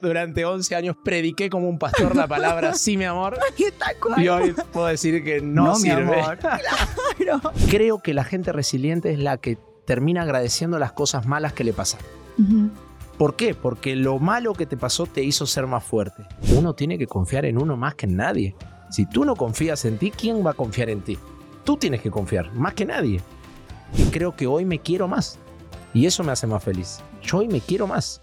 Durante 11 años prediqué como un pastor la palabra sí, mi amor. Y hoy puedo decir que no, No, mi sirve. amor. Claro. Creo que la gente resiliente es la que termina agradeciendo las cosas malas que le pasan. ¿Por qué? Porque lo malo que te pasó te hizo ser más fuerte. Uno tiene que confiar en uno más que en nadie. Si tú no confías en ti, ¿quién va a confiar en ti? Tú tienes que confiar, más que nadie. Y creo que hoy me quiero más. Y eso me hace más feliz. Yo hoy me quiero más.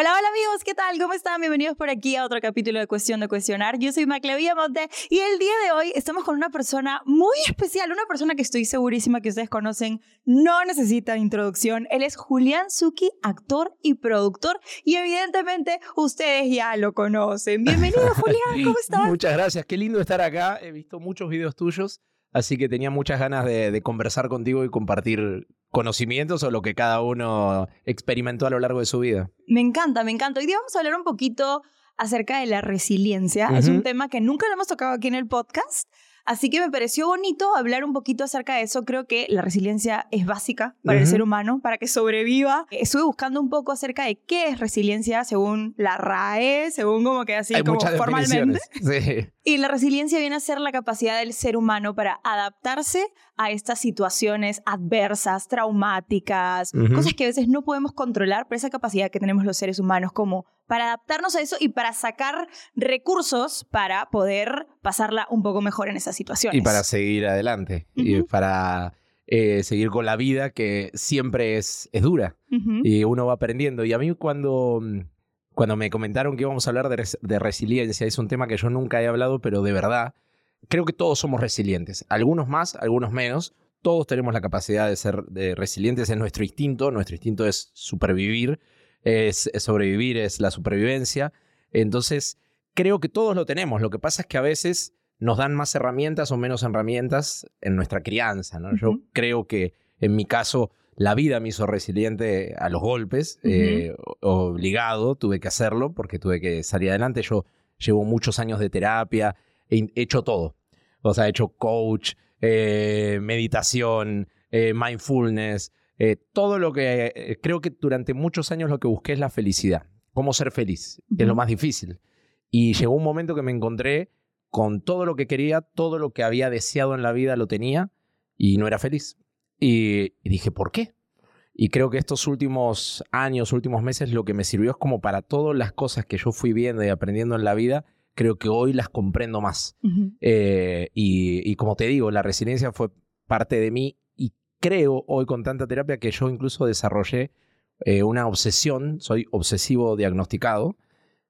Hola, hola amigos, ¿qué tal? ¿Cómo están? Bienvenidos por aquí a otro capítulo de Cuestión de Cuestionar. Yo soy Maclavía Monte y el día de hoy estamos con una persona muy especial, una persona que estoy segurísima que ustedes conocen, no necesita introducción. Él es Julián Zucchi, actor y productor y evidentemente ustedes ya lo conocen. Bienvenido Julián, ¿cómo estás? Muchas gracias, qué lindo estar acá. He visto muchos videos tuyos, así que tenía muchas ganas de, de conversar contigo y compartir conocimientos o lo que cada uno experimentó a lo largo de su vida. Me encanta, me encanta. Hoy día vamos a hablar un poquito acerca de la resiliencia. Es un tema que nunca lo hemos tocado aquí en el podcast. Así que me pareció bonito hablar un poquito acerca de eso. Creo que la resiliencia es básica para el ser humano, para que sobreviva. Estuve buscando un poco acerca de qué es resiliencia según la RAE, según como que así Hay como formalmente. Sí. Y la resiliencia viene a ser la capacidad del ser humano para adaptarse a estas situaciones adversas, traumáticas, cosas que a veces no podemos controlar, pero esa capacidad que tenemos los seres humanos como para adaptarnos a eso y para sacar recursos para poder pasarla un poco mejor en esas situaciones. Y para seguir adelante, y para eh, seguir con la vida que siempre es, es dura y uno va aprendiendo. Y a mí cuando, mm, cuando me comentaron que íbamos a hablar de, res- de resiliencia, es un tema que yo nunca he hablado, pero de verdad, creo que todos somos resilientes. Algunos más, algunos menos. Todos tenemos la capacidad de ser de resilientes, es nuestro instinto. Nuestro instinto es supervivir, es, es sobrevivir, es la supervivencia. Entonces, creo que todos lo tenemos. Lo que pasa es que a veces nos dan más herramientas o menos herramientas en nuestra crianza. ¿no? Yo creo que en mi caso la vida me hizo resiliente a los golpes, eh, obligado, tuve que hacerlo porque tuve que salir adelante. Yo llevo muchos años de terapia, he hecho todo. O sea, he hecho coach, eh, meditación, eh, mindfulness, todo lo que... creo que durante muchos años lo que busqué es la felicidad. Cómo ser feliz, que es lo más difícil. Y llegó un momento que me encontré con todo lo que quería, todo lo que había deseado en la vida lo tenía y no era feliz. Y, y dije, ¿por qué? Y creo que estos últimos años, últimos meses, lo que me sirvió es como para todas las cosas que yo fui viendo y aprendiendo en la vida, creo que hoy las comprendo más. Eh, y, y como te digo, la resiliencia fue parte de mí y creo hoy con tanta terapia que yo incluso desarrollé eh, una obsesión, soy obsesivo diagnosticado,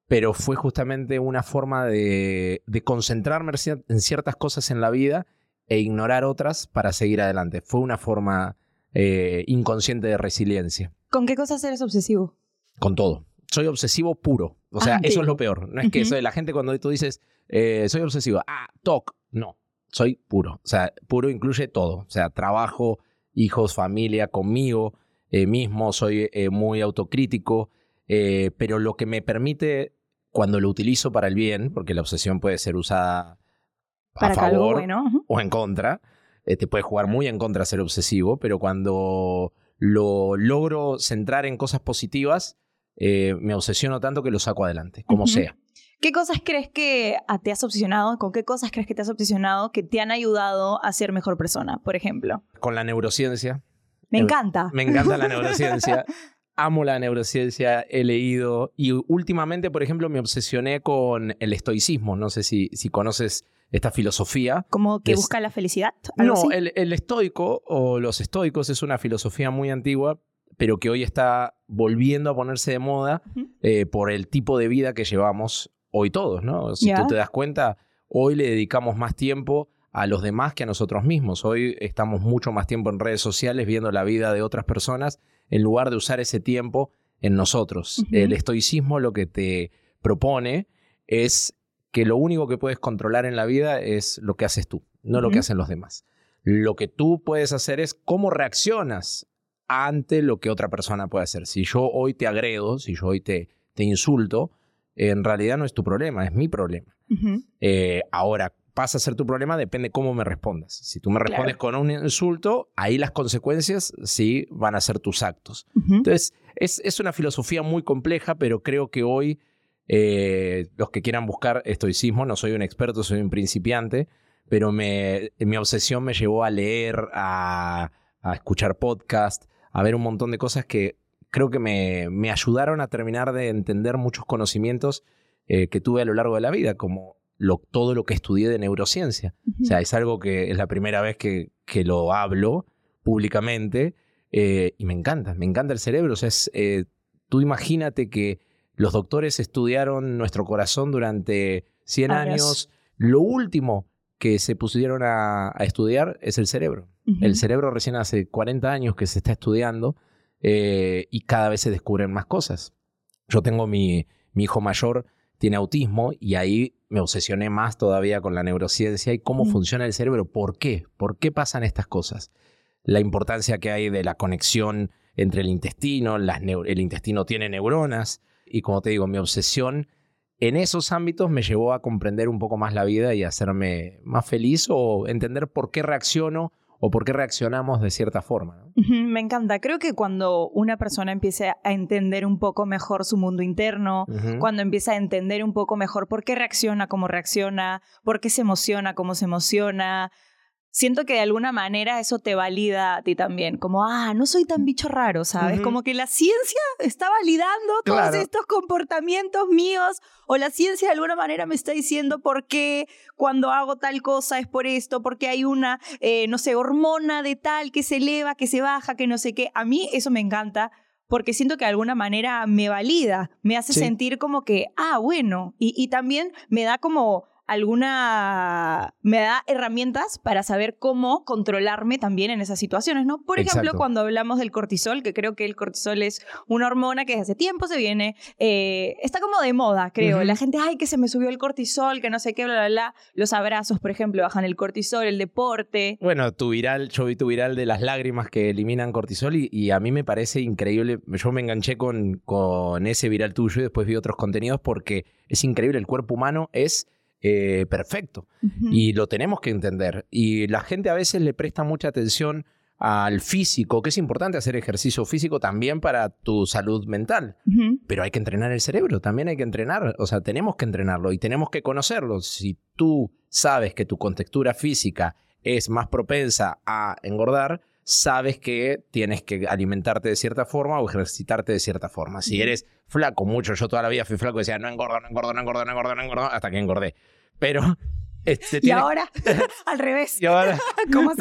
pero fue justamente una forma de, de concentrarme en ciertas cosas en la vida e ignorar otras para seguir adelante. Fue una forma eh, inconsciente de resiliencia, ¿Con qué cosas eres obsesivo? con todo. Soy obsesivo puro. O sea, Ah, eso sí. es lo peor. No es que soy la gente cuando tú dices, eh, soy obsesivo, ah, TOC. No, soy puro. O sea, puro incluye todo. O sea, trabajo, hijos, familia, conmigo eh, mismo. Soy muy autocrítico. pero lo que me permite, cuando lo utilizo para el bien, porque la obsesión puede ser usada Para algo favor bueno. o en contra. eh, te puede jugar muy en contra ser obsesivo, pero cuando lo logro centrar en cosas positivas, eh, me obsesiono tanto que lo saco adelante, como sea. ¿Qué cosas crees que te has obsesionado? ¿Con qué cosas crees que te has obsesionado que te han ayudado a ser mejor persona, por ejemplo? Con la neurociencia, Me encanta. me encanta la neurociencia. Amo la neurociencia, he leído y últimamente, por ejemplo, me obsesioné con el estoicismo. No sé si, si conoces esta filosofía. Como que Es- busca la felicidad. ¿algo No, así? el, el estoico o los estoicos es una filosofía muy antigua, pero que hoy está volviendo a ponerse de moda eh, por el tipo de vida que llevamos hoy todos, ¿no? Si tú te das cuenta, hoy le dedicamos más tiempo a los demás que a nosotros mismos. Hoy estamos mucho más tiempo en redes sociales viendo la vida de otras personas en lugar de usar ese tiempo en nosotros. El estoicismo lo que te propone es que lo único que puedes controlar en la vida es lo que haces tú, no lo que hacen los demás. Lo que tú puedes hacer es cómo reaccionas ante lo que otra persona puede hacer. Si yo hoy te agredo, si yo hoy te, te insulto, en realidad no es tu problema, es mi problema. Eh, ahora, pasa a ser tu problema, depende cómo me respondas. Si tú me respondes con un insulto, ahí las consecuencias sí van a ser tus actos. Entonces, es, es, una filosofía muy compleja, pero creo que hoy eh, los que quieran buscar estoicismo, no soy un experto, soy un principiante, pero me, mi obsesión me llevó a leer, a, a escuchar podcast, a ver un montón de cosas que creo que me, me ayudaron a terminar de entender muchos conocimientos eh, que tuve a lo largo de la vida, como lo, todo lo que estudié de neurociencia. O sea, es algo que es la primera vez que, que lo hablo públicamente eh, y me encanta, me encanta el cerebro. O sea, es, eh, tú imagínate que los doctores estudiaron nuestro corazón durante 100 años. Lo último que se pusieron a, a estudiar es el cerebro. El cerebro recién hace 40 años que se está estudiando eh, y cada vez se descubren más cosas. Yo tengo mi, mi hijo mayor, tiene autismo y ahí me obsesioné más todavía con la neurociencia y cómo funciona el cerebro. ¿Por qué? ¿Por qué pasan estas cosas? La importancia que hay de la conexión entre el intestino, el intestino tiene neuronas y como te digo, mi obsesión en esos ámbitos me llevó a comprender un poco más la vida y hacerme más feliz o entender por qué reacciono o por qué reaccionamos de cierta forma. Me encanta. Creo que cuando una persona empieza a entender un poco mejor su mundo interno, cuando empieza a entender un poco mejor por qué reacciona como reacciona, por qué se emociona como se emociona, siento que de alguna manera eso te valida a ti también, como, ah, no soy tan bicho raro, ¿sabes? Como que la ciencia está validando todos estos comportamientos míos o la ciencia de alguna manera me está diciendo por qué cuando hago tal cosa es por esto, porque hay una, eh, no sé, hormona de tal que se eleva, que se baja, que no sé qué. A mí eso me encanta porque siento que de alguna manera me valida, me hace sentir como que, ah, bueno, y, y también me da como alguna, me da herramientas para saber cómo controlarme también en esas situaciones, ¿no? Por ejemplo, cuando hablamos del cortisol, que creo que el cortisol es una hormona que desde hace tiempo se viene, eh, está como de moda, creo. La gente, ay, que se me subió el cortisol, que no sé qué, bla, bla, bla. Los abrazos, por ejemplo, bajan el cortisol, el deporte. Bueno, tu viral, yo vi tu viral de las lágrimas que eliminan cortisol y, a mí me parece increíble. Yo me enganché con, con ese viral tuyo y después vi otros contenidos porque es increíble. El cuerpo humano es eh, perfecto. Y lo tenemos que entender. Y la gente a veces le presta mucha atención al físico, que es importante hacer ejercicio físico también para tu salud mental. Pero hay que entrenar el cerebro, también hay que entrenar, o sea, tenemos que entrenarlo y tenemos que conocerlo. Si tú sabes que tu contextura física es más propensa a engordar, sabes que tienes que alimentarte de cierta forma o ejercitarte de cierta forma. Si eres flaco, mucho, yo toda la vida fui flaco y decía, no engordo, no engordo, no engordo, no engordo, no engordo, hasta que engordé. Pero... Este, y ahora, al revés. Y ahora, ¿cómo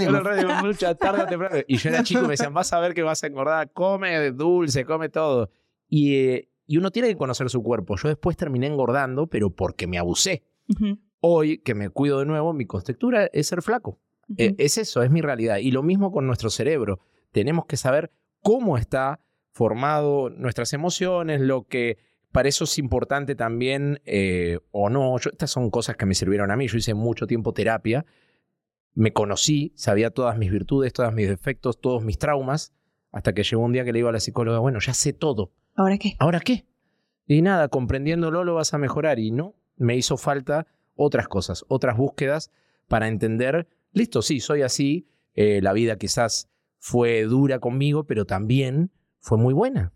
mucha tarde Y yo era chico y me decían, vas a ver que vas a engordar, come dulce, come todo. Y, eh, y uno tiene que conocer su cuerpo. Yo después terminé engordando, pero porque me abusé. Hoy, que me cuido de nuevo, mi contextura es ser flaco. Eh, es eso, es mi realidad. Y lo mismo con nuestro cerebro. Tenemos que saber cómo está formado nuestras emociones, lo que para eso es importante también, eh, o no, estas son cosas que me sirvieron a mí. Yo hice mucho tiempo terapia, me conocí, sabía todas mis virtudes, todos mis defectos, todos mis traumas, hasta que llegó un día que le digo a la psicóloga, bueno, ya sé todo. ¿Ahora qué? ¿Ahora qué? Y nada, comprendiéndolo lo vas a mejorar. Y no, me hizo falta otras cosas, otras búsquedas para entender listo, sí, soy así, eh, la vida quizás fue dura conmigo, pero también fue muy buena.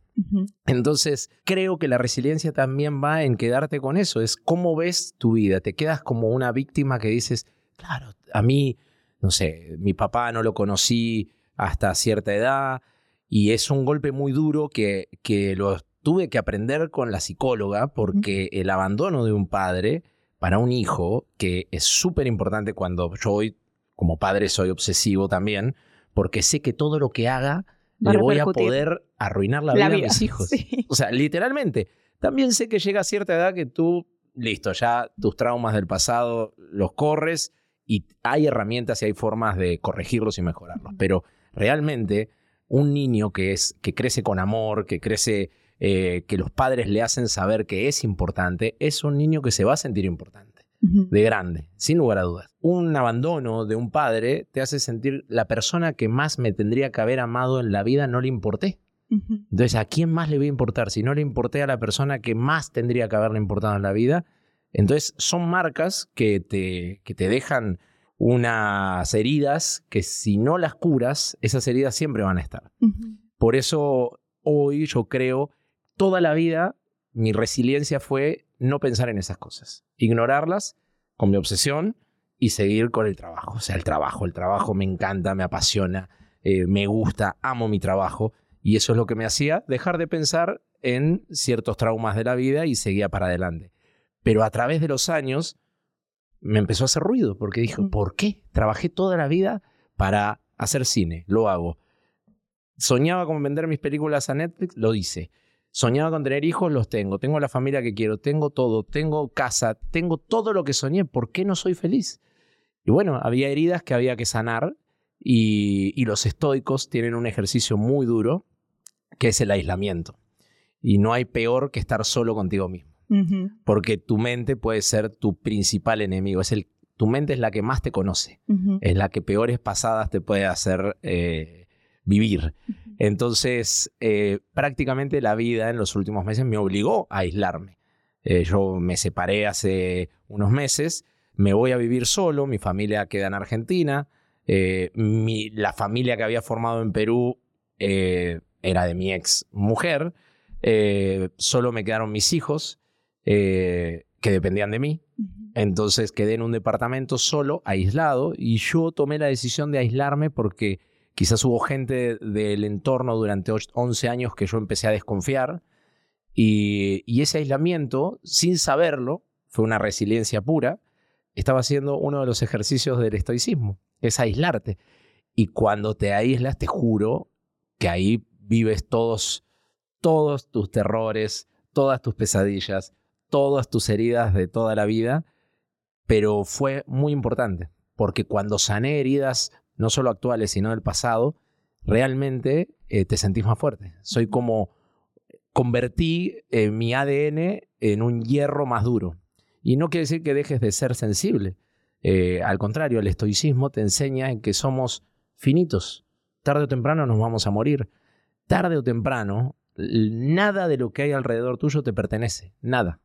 Entonces, creo que la resiliencia también va en quedarte con eso, es cómo ves tu vida, te quedas como una víctima que dices, claro, a mí, no sé, mi papá no lo conocí hasta cierta edad y es un golpe muy duro que, que lo tuve que aprender con la psicóloga porque el abandono de un padre para un hijo, que es súper importante cuando yo hoy como padre soy obsesivo también, porque sé que todo lo que haga le voy a poder arruinar la, vida, a mis hijos. O sea, literalmente. También sé que llega a cierta edad que tú, listo, ya tus traumas del pasado los corres y hay herramientas y hay formas de corregirlos y mejorarlos. Pero realmente un niño que, es, que crece con amor, que crece, eh, que los padres le hacen saber que es importante, es un niño que se va a sentir importante. De grande, sin lugar a dudas. Un abandono de un padre te hace sentir la persona que más me tendría que haber amado en la vida no le importé. Entonces, ¿a quién más le voy a importar? Si no le importé a la persona que más tendría que haberle importado en la vida. Entonces, son marcas que te, que te dejan unas heridas que si no las curas, esas heridas siempre van a estar. Por eso hoy yo creo, toda la vida mi resiliencia fue no pensar en esas cosas, ignorarlas con mi obsesión y seguir con el trabajo. O sea, el trabajo, el trabajo me encanta, me apasiona, eh, me gusta, amo mi trabajo y eso es lo que me hacía dejar de pensar en ciertos traumas de la vida y seguía para adelante. Pero a través de los años me empezó a hacer ruido porque dije, ¿por qué? Trabajé toda la vida para hacer cine, lo hago. Soñaba con vender mis películas a Netflix, lo hice. Soñaba con tener hijos, los tengo. Tengo la familia que quiero, tengo todo, tengo casa, tengo todo lo que soñé. ¿Por qué no soy feliz? Y bueno, había heridas que había que sanar y, y los estoicos tienen un ejercicio muy duro que es el aislamiento. Y no hay peor que estar solo contigo mismo porque tu mente puede ser tu principal enemigo. Es el, tu mente es la que más te conoce, es la que peores pasadas te puede hacer eh, vivir. Entonces, eh, prácticamente la vida en los últimos meses me obligó a aislarme. Eh, yo me separé hace unos meses, me voy a vivir solo, mi familia queda en Argentina, la familia que había formado en Perú era de mi ex mujer, solo me quedaron mis hijos eh, que dependían de mí. Entonces quedé en un departamento solo, aislado, y yo tomé la decisión de aislarme porque quizás hubo gente del entorno durante 11 años que yo empecé a desconfiar. Y, ese aislamiento, sin saberlo, fue una resiliencia pura, estaba haciendo uno de los ejercicios del estoicismo, es aislarte. Y cuando te aíslas, te juro que ahí vives todos, todos tus terrores, todas tus pesadillas, todas tus heridas de toda la vida, pero fue muy importante, porque cuando sané heridas, no solo actuales, sino del pasado, realmente eh, te sentís más fuerte. Soy como, convertí eh, mi ADN en un hierro más duro. Y no quiere decir que dejes de ser sensible. Eh, al contrario, el estoicismo te enseña que somos finitos. Tarde o temprano nos vamos a morir. Tarde o temprano, nada de lo que hay alrededor tuyo te pertenece. Nada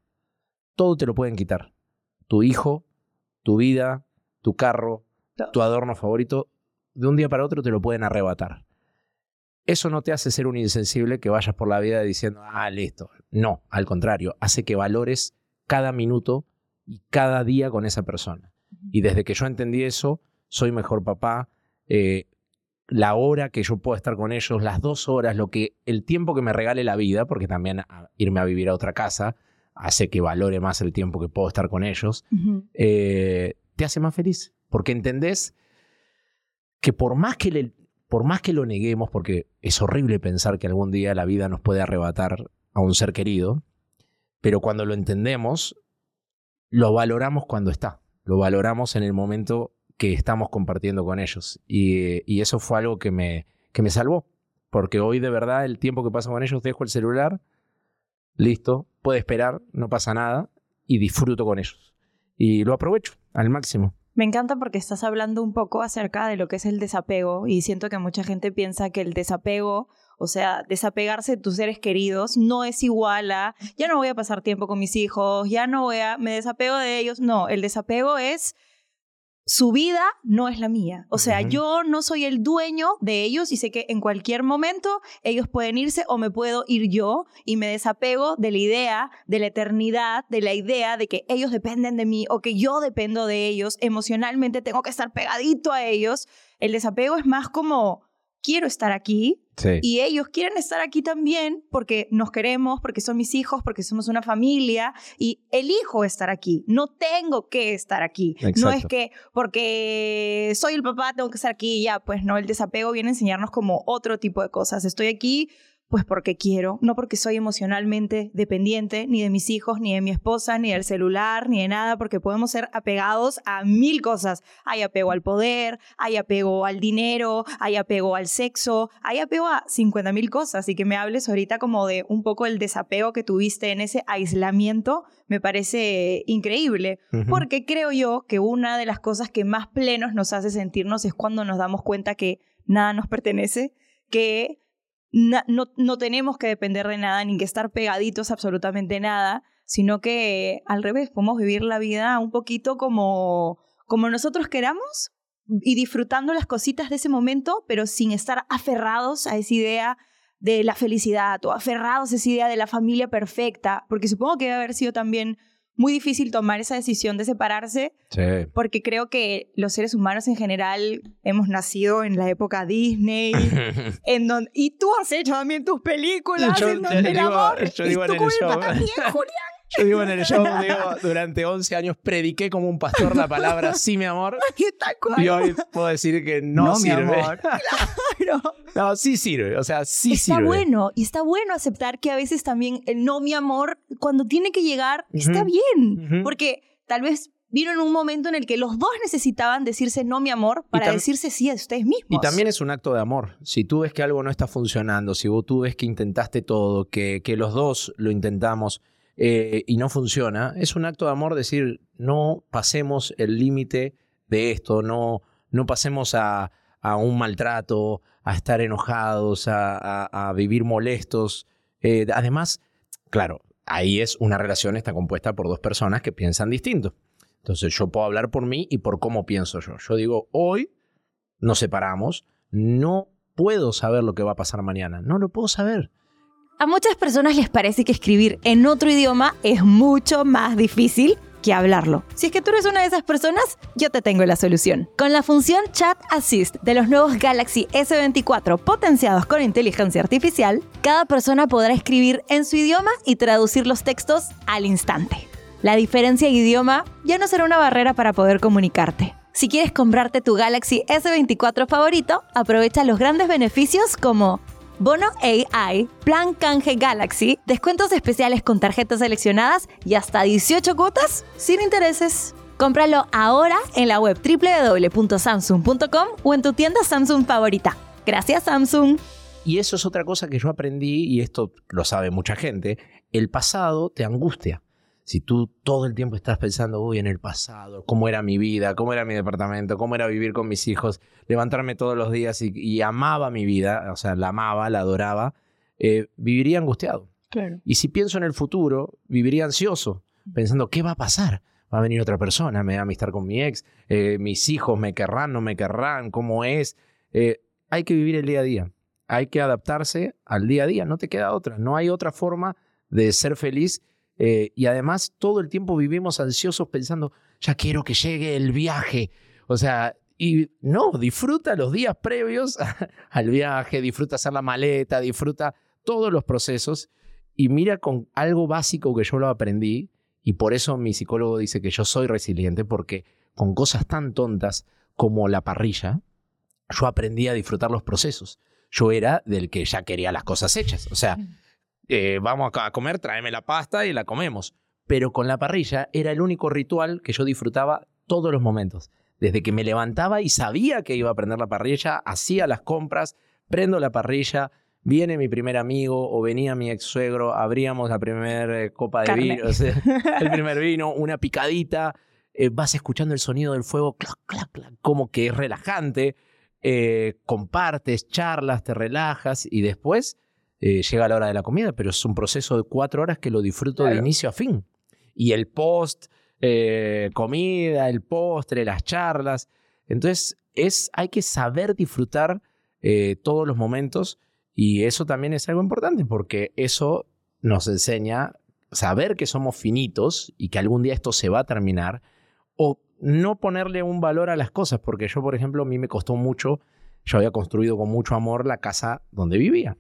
todo te lo pueden quitar. Tu hijo, tu vida, tu carro, tu adorno favorito, de un día para otro te lo pueden arrebatar. Eso no te hace ser un insensible que vayas por la vida diciendo, ah, listo. No, al contrario, hace que valores cada minuto y cada día con esa persona. Y desde que yo entendí eso, soy mejor papá. Eh, la hora que yo puedo estar con ellos, las dos horas, lo que el tiempo que me regale la vida, porque también irme a vivir a otra casa, hace que valore más el tiempo que puedo estar con ellos, eh, te hace más feliz. Porque entendés que por más que, por más que lo neguemos, porque es horrible pensar que algún día la vida nos puede arrebatar a un ser querido, pero cuando lo entendemos, lo valoramos cuando está, lo valoramos en el momento que estamos compartiendo con ellos. Y, eso fue algo que me, que me salvó, porque hoy de verdad el tiempo que paso con ellos dejo el celular listo, puede esperar, no pasa nada y disfruto con ellos. Y lo aprovecho al máximo. Me encanta porque estás hablando un poco acerca de lo que es el desapego y siento que mucha gente piensa que el desapego, o sea, desapegarse de tus seres queridos no es igual a ya no voy a pasar tiempo con mis hijos, ya no voy a, me desapego de ellos. No, el desapego es su vida no es la mía. O sea, yo no soy el dueño de ellos y sé que en cualquier momento ellos pueden irse o me puedo ir yo y me desapego de la idea de la eternidad, de la idea de que ellos dependen de mí o que yo dependo de ellos. Emocionalmente tengo que estar pegadito a ellos. El desapego es más como quiero estar aquí y ellos quieren estar aquí también porque nos queremos, porque son mis hijos, porque somos una familia y elijo estar aquí. No tengo que estar aquí. No es que porque soy el papá tengo que estar aquí y ya, pues no, el desapego viene a enseñarnos como otro tipo de cosas. Estoy aquí pues porque quiero, no porque soy emocionalmente dependiente ni de mis hijos, ni de mi esposa, ni del celular, ni de nada, porque podemos ser apegados a mil cosas. Hay apego al poder, hay apego al dinero, hay apego al sexo, hay apego a 50 mil cosas. Y que me hables ahorita como de un poco el desapego que tuviste en ese aislamiento, me parece increíble, porque creo yo que una de las cosas que más plenos nos hace sentirnos es cuando nos damos cuenta que nada nos pertenece, que no, tenemos que depender de nada ni que estar pegaditos a absolutamente nada, sino que al revés, podemos vivir la vida un poquito como, como nosotros queramos y disfrutando las cositas de ese momento, pero sin estar aferrados a esa idea de la felicidad o aferrados a esa idea de la familia perfecta, porque supongo que debe haber sido también muy difícil tomar esa decisión de separarse, porque creo que los seres humanos en general hemos nacido en la época Disney, en donde, y tú has hecho también tus películas, en donde el amor yo digo en el show, Julián. Yo digo en el show, digo, durante 11 años prediqué como un pastor la palabra sí, mi amor. Y hoy puedo decir que no, sirve. Mi amor. claro. No, sí sirve, o sea, sí sirve. Está bueno, y está bueno aceptar que a veces también el no, mi amor, cuando tiene que llegar, está bien. Porque tal vez vino en un momento en el que los dos necesitaban decirse no, mi amor, para decirse sí a ustedes mismos. Y también es un acto de amor. Si tú ves que algo no está funcionando, si vos tú ves que intentaste todo, que, que los dos lo intentamos eh, y no funciona, es un acto de amor decir, no pasemos el límite de esto, no, no pasemos a, a un maltrato, a estar enojados, a, vivir molestos. Eh, además, claro, ahí es una relación, está compuesta por dos personas que piensan distinto. Entonces yo puedo hablar por mí y por cómo pienso yo. Yo digo, hoy nos separamos, no puedo saber lo que va a pasar mañana, no lo puedo saber. A muchas personas les parece que escribir en otro idioma es mucho más difícil que hablarlo. Si es que tú eres una de esas personas, yo te tengo la solución. Con la función Chat Assist de los nuevos Galaxy S24 potenciados con inteligencia artificial, cada persona podrá escribir en su idioma y traducir los textos al instante. La diferencia de idioma ya no será una barrera para poder comunicarte. Si quieres comprarte tu Galaxy S24 favorito, aprovecha los grandes beneficios como Bono AI, Plan Canje Galaxy, descuentos especiales con tarjetas seleccionadas y hasta 18 cuotas sin intereses. Cómpralo ahora en la web www.samsung.com o en tu tienda Samsung favorita. Gracias Samsung. Y eso es otra cosa que yo aprendí, y esto lo sabe mucha gente, el pasado te angustia si tú todo el tiempo estás pensando, uy, en el pasado, cómo era mi vida, cómo era mi departamento, cómo era vivir con mis hijos, levantarme todos los días y, amaba mi vida, o sea, la amaba, la adoraba, eh, viviría angustiado. Claro. Y si pienso en el futuro, viviría ansioso, pensando, ¿qué va a pasar? Va a venir otra persona, me va a amistar con mi ex, eh, mis hijos me querrán, no me querrán, cómo es. Eh, hay que vivir el día a día, hay que adaptarse al día a día, no te queda otra, no hay otra forma de ser feliz eh, y además todo el tiempo vivimos ansiosos pensando, ya quiero que llegue el viaje. O sea, y no, disfruta los días previos al viaje, disfruta hacer la maleta, disfruta todos los procesos y mira con algo básico que yo lo aprendí y por eso mi psicólogo dice que yo soy resiliente porque con cosas tan tontas como la parrilla, yo aprendí a disfrutar los procesos. Yo era del que ya quería las cosas hechas. O sea, eh, vamos a comer, tráeme la pasta y la comemos. Pero con la parrilla era el único ritual que yo disfrutaba todos los momentos. Desde que me levantaba y sabía que iba a prender la parrilla, hacía las compras, prendo la parrilla, viene mi primer amigo o venía mi ex suegro, abríamos la primera eh, copa de vino, el primer vino, una picadita, eh, vas escuchando el sonido del fuego, clac, clac, clac, como que es relajante, compartes, charlas, te relajas y después eh, llega la hora de la comida, pero es un proceso de cuatro horas que lo disfruto de inicio a fin. Y el post, eh, comida, el postre, las charlas. Entonces, es, hay que saber disfrutar eh, todos los momentos y eso también es algo importante porque eso nos enseña saber que somos finitos y que algún día esto se va a terminar o no ponerle un valor a las cosas, porque yo, por ejemplo, a mí me costó mucho, yo había construido con mucho amor la casa donde vivía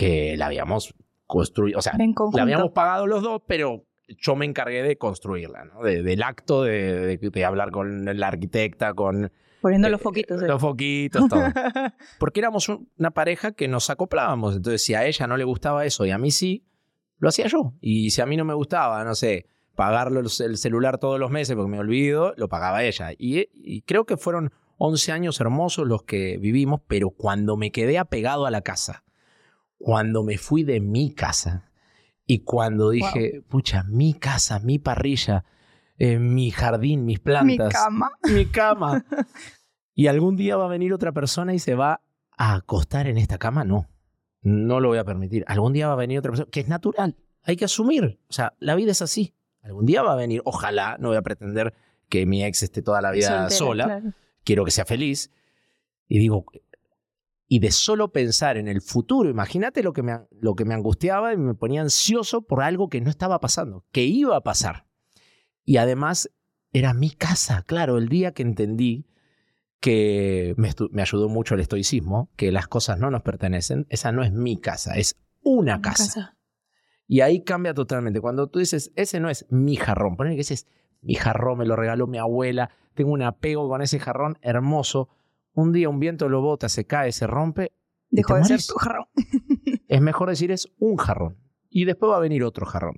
que la habíamos construido, o sea, la habíamos pagado los dos, pero yo me encargué de construirla, ¿no? del acto de, hablar con la arquitecta, con, Poniendo los foquitos. Los foquitos, todo. Porque éramos una pareja que nos acoplábamos. Entonces, si a ella no le gustaba eso y a mí sí, lo hacía yo. Y si a mí no me gustaba, no sé, pagarlo el celular todos los meses porque me olvido, lo pagaba ella. Y, creo que fueron 11 años hermosos los que vivimos, pero cuando me quedé apegado a la casa, cuando me fui de mi casa y cuando dije, pucha, mi casa, mi parrilla, eh, mi jardín, mis plantas. Mi cama. Mi cama. y algún día va a venir otra persona y se va a acostar en esta cama, no. No lo voy a permitir. Algún día va a venir otra persona, que es natural. Hay que asumir. O sea, la vida es así. Algún día va a venir, ojalá, no voy a pretender que mi ex esté toda la vida sola. Quiero que sea feliz. Y digo, y de solo pensar en el futuro, imagínate lo que, me, lo que me angustiaba y me ponía ansioso por algo que no estaba pasando, que iba a pasar. Y además era mi casa, claro, el día que entendí que me, ayudó mucho el estoicismo, que las cosas no nos pertenecen, esa no es mi casa, es una casa. Y ahí cambia totalmente. Cuando tú dices, ese no es mi jarrón, poner que ese es mi jarrón, me lo regaló mi abuela, tengo un apego con ese jarrón hermoso. Un día un viento lo bota, se cae, se rompe. Dejó de ser tu jarrón. es mejor decir es un jarrón. Y después va a venir otro jarrón.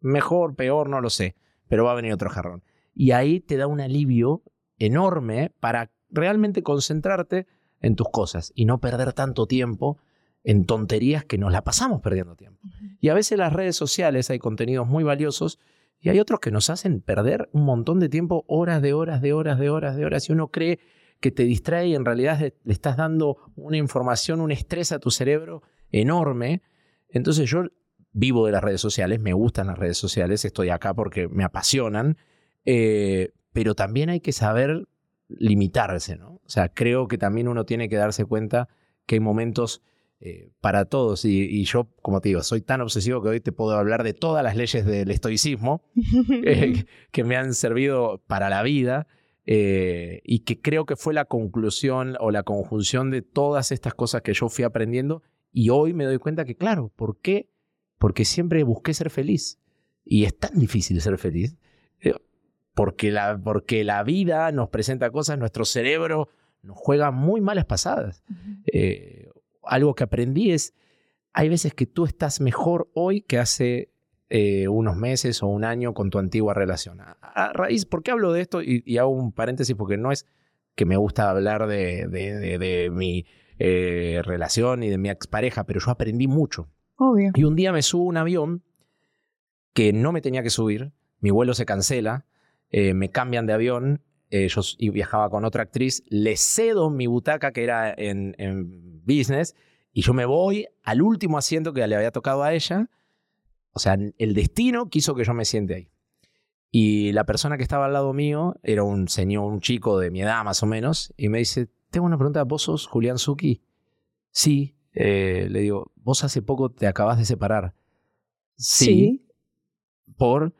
Mejor, peor, no lo sé pero va a venir otro jarrón. Y ahí te da un alivio enorme para realmente concentrarte en tus cosas y no perder tanto tiempo en tonterías que nos la pasamos perdiendo tiempo. Y a veces en las redes sociales hay contenidos muy valiosos y hay otros que nos hacen perder un montón de tiempo, horas de horas, de horas, de horas, de horas. Y uno cree que te distrae y en realidad le estás dando una información, un estrés a tu cerebro enorme. Entonces yo vivo de las redes sociales, me gustan las redes sociales, estoy acá porque me apasionan, eh, pero también hay que saber limitarse, ¿no? O sea, creo que también uno tiene que darse cuenta que hay momentos eh, para todos y, yo, como te digo, soy tan obsesivo que hoy te puedo hablar de todas las leyes del estoicismo eh, que me han servido para la vida. Y que creo que fue la conclusión o la conjunción de todas estas cosas que yo fui aprendiendo y hoy me doy cuenta que, claro, ¿por qué porque siempre busqué ser feliz. Y es tan difícil ser feliz, eh, porque la, porque la vida nos presenta cosas, nuestro cerebro nos juega muy malas pasadas. Eh, algo que aprendí es, hay veces que tú estás mejor hoy que hace eh, unos meses o un año con tu antigua relación. A, raíz, ¿por qué hablo de esto? Y, hago un paréntesis porque no es que me gusta hablar de, de, mi relación y de mi expareja, pero yo aprendí mucho. Y un día me subo a un avión que no me tenía que subir, mi vuelo se cancela, eh, me cambian de avión, eh, yo viajaba con otra actriz, le cedo mi butaca que era en, business y yo me voy al último asiento que le había tocado a ella. O sea, el destino quiso que yo me siente ahí. Y la persona que estaba al lado mío era un señor, un chico de mi edad más o menos, y me dice, tengo una pregunta, ¿vos sos Julián Suki? Sí, eh, le digo, vos hace poco te acabas de separar. Sí. Por.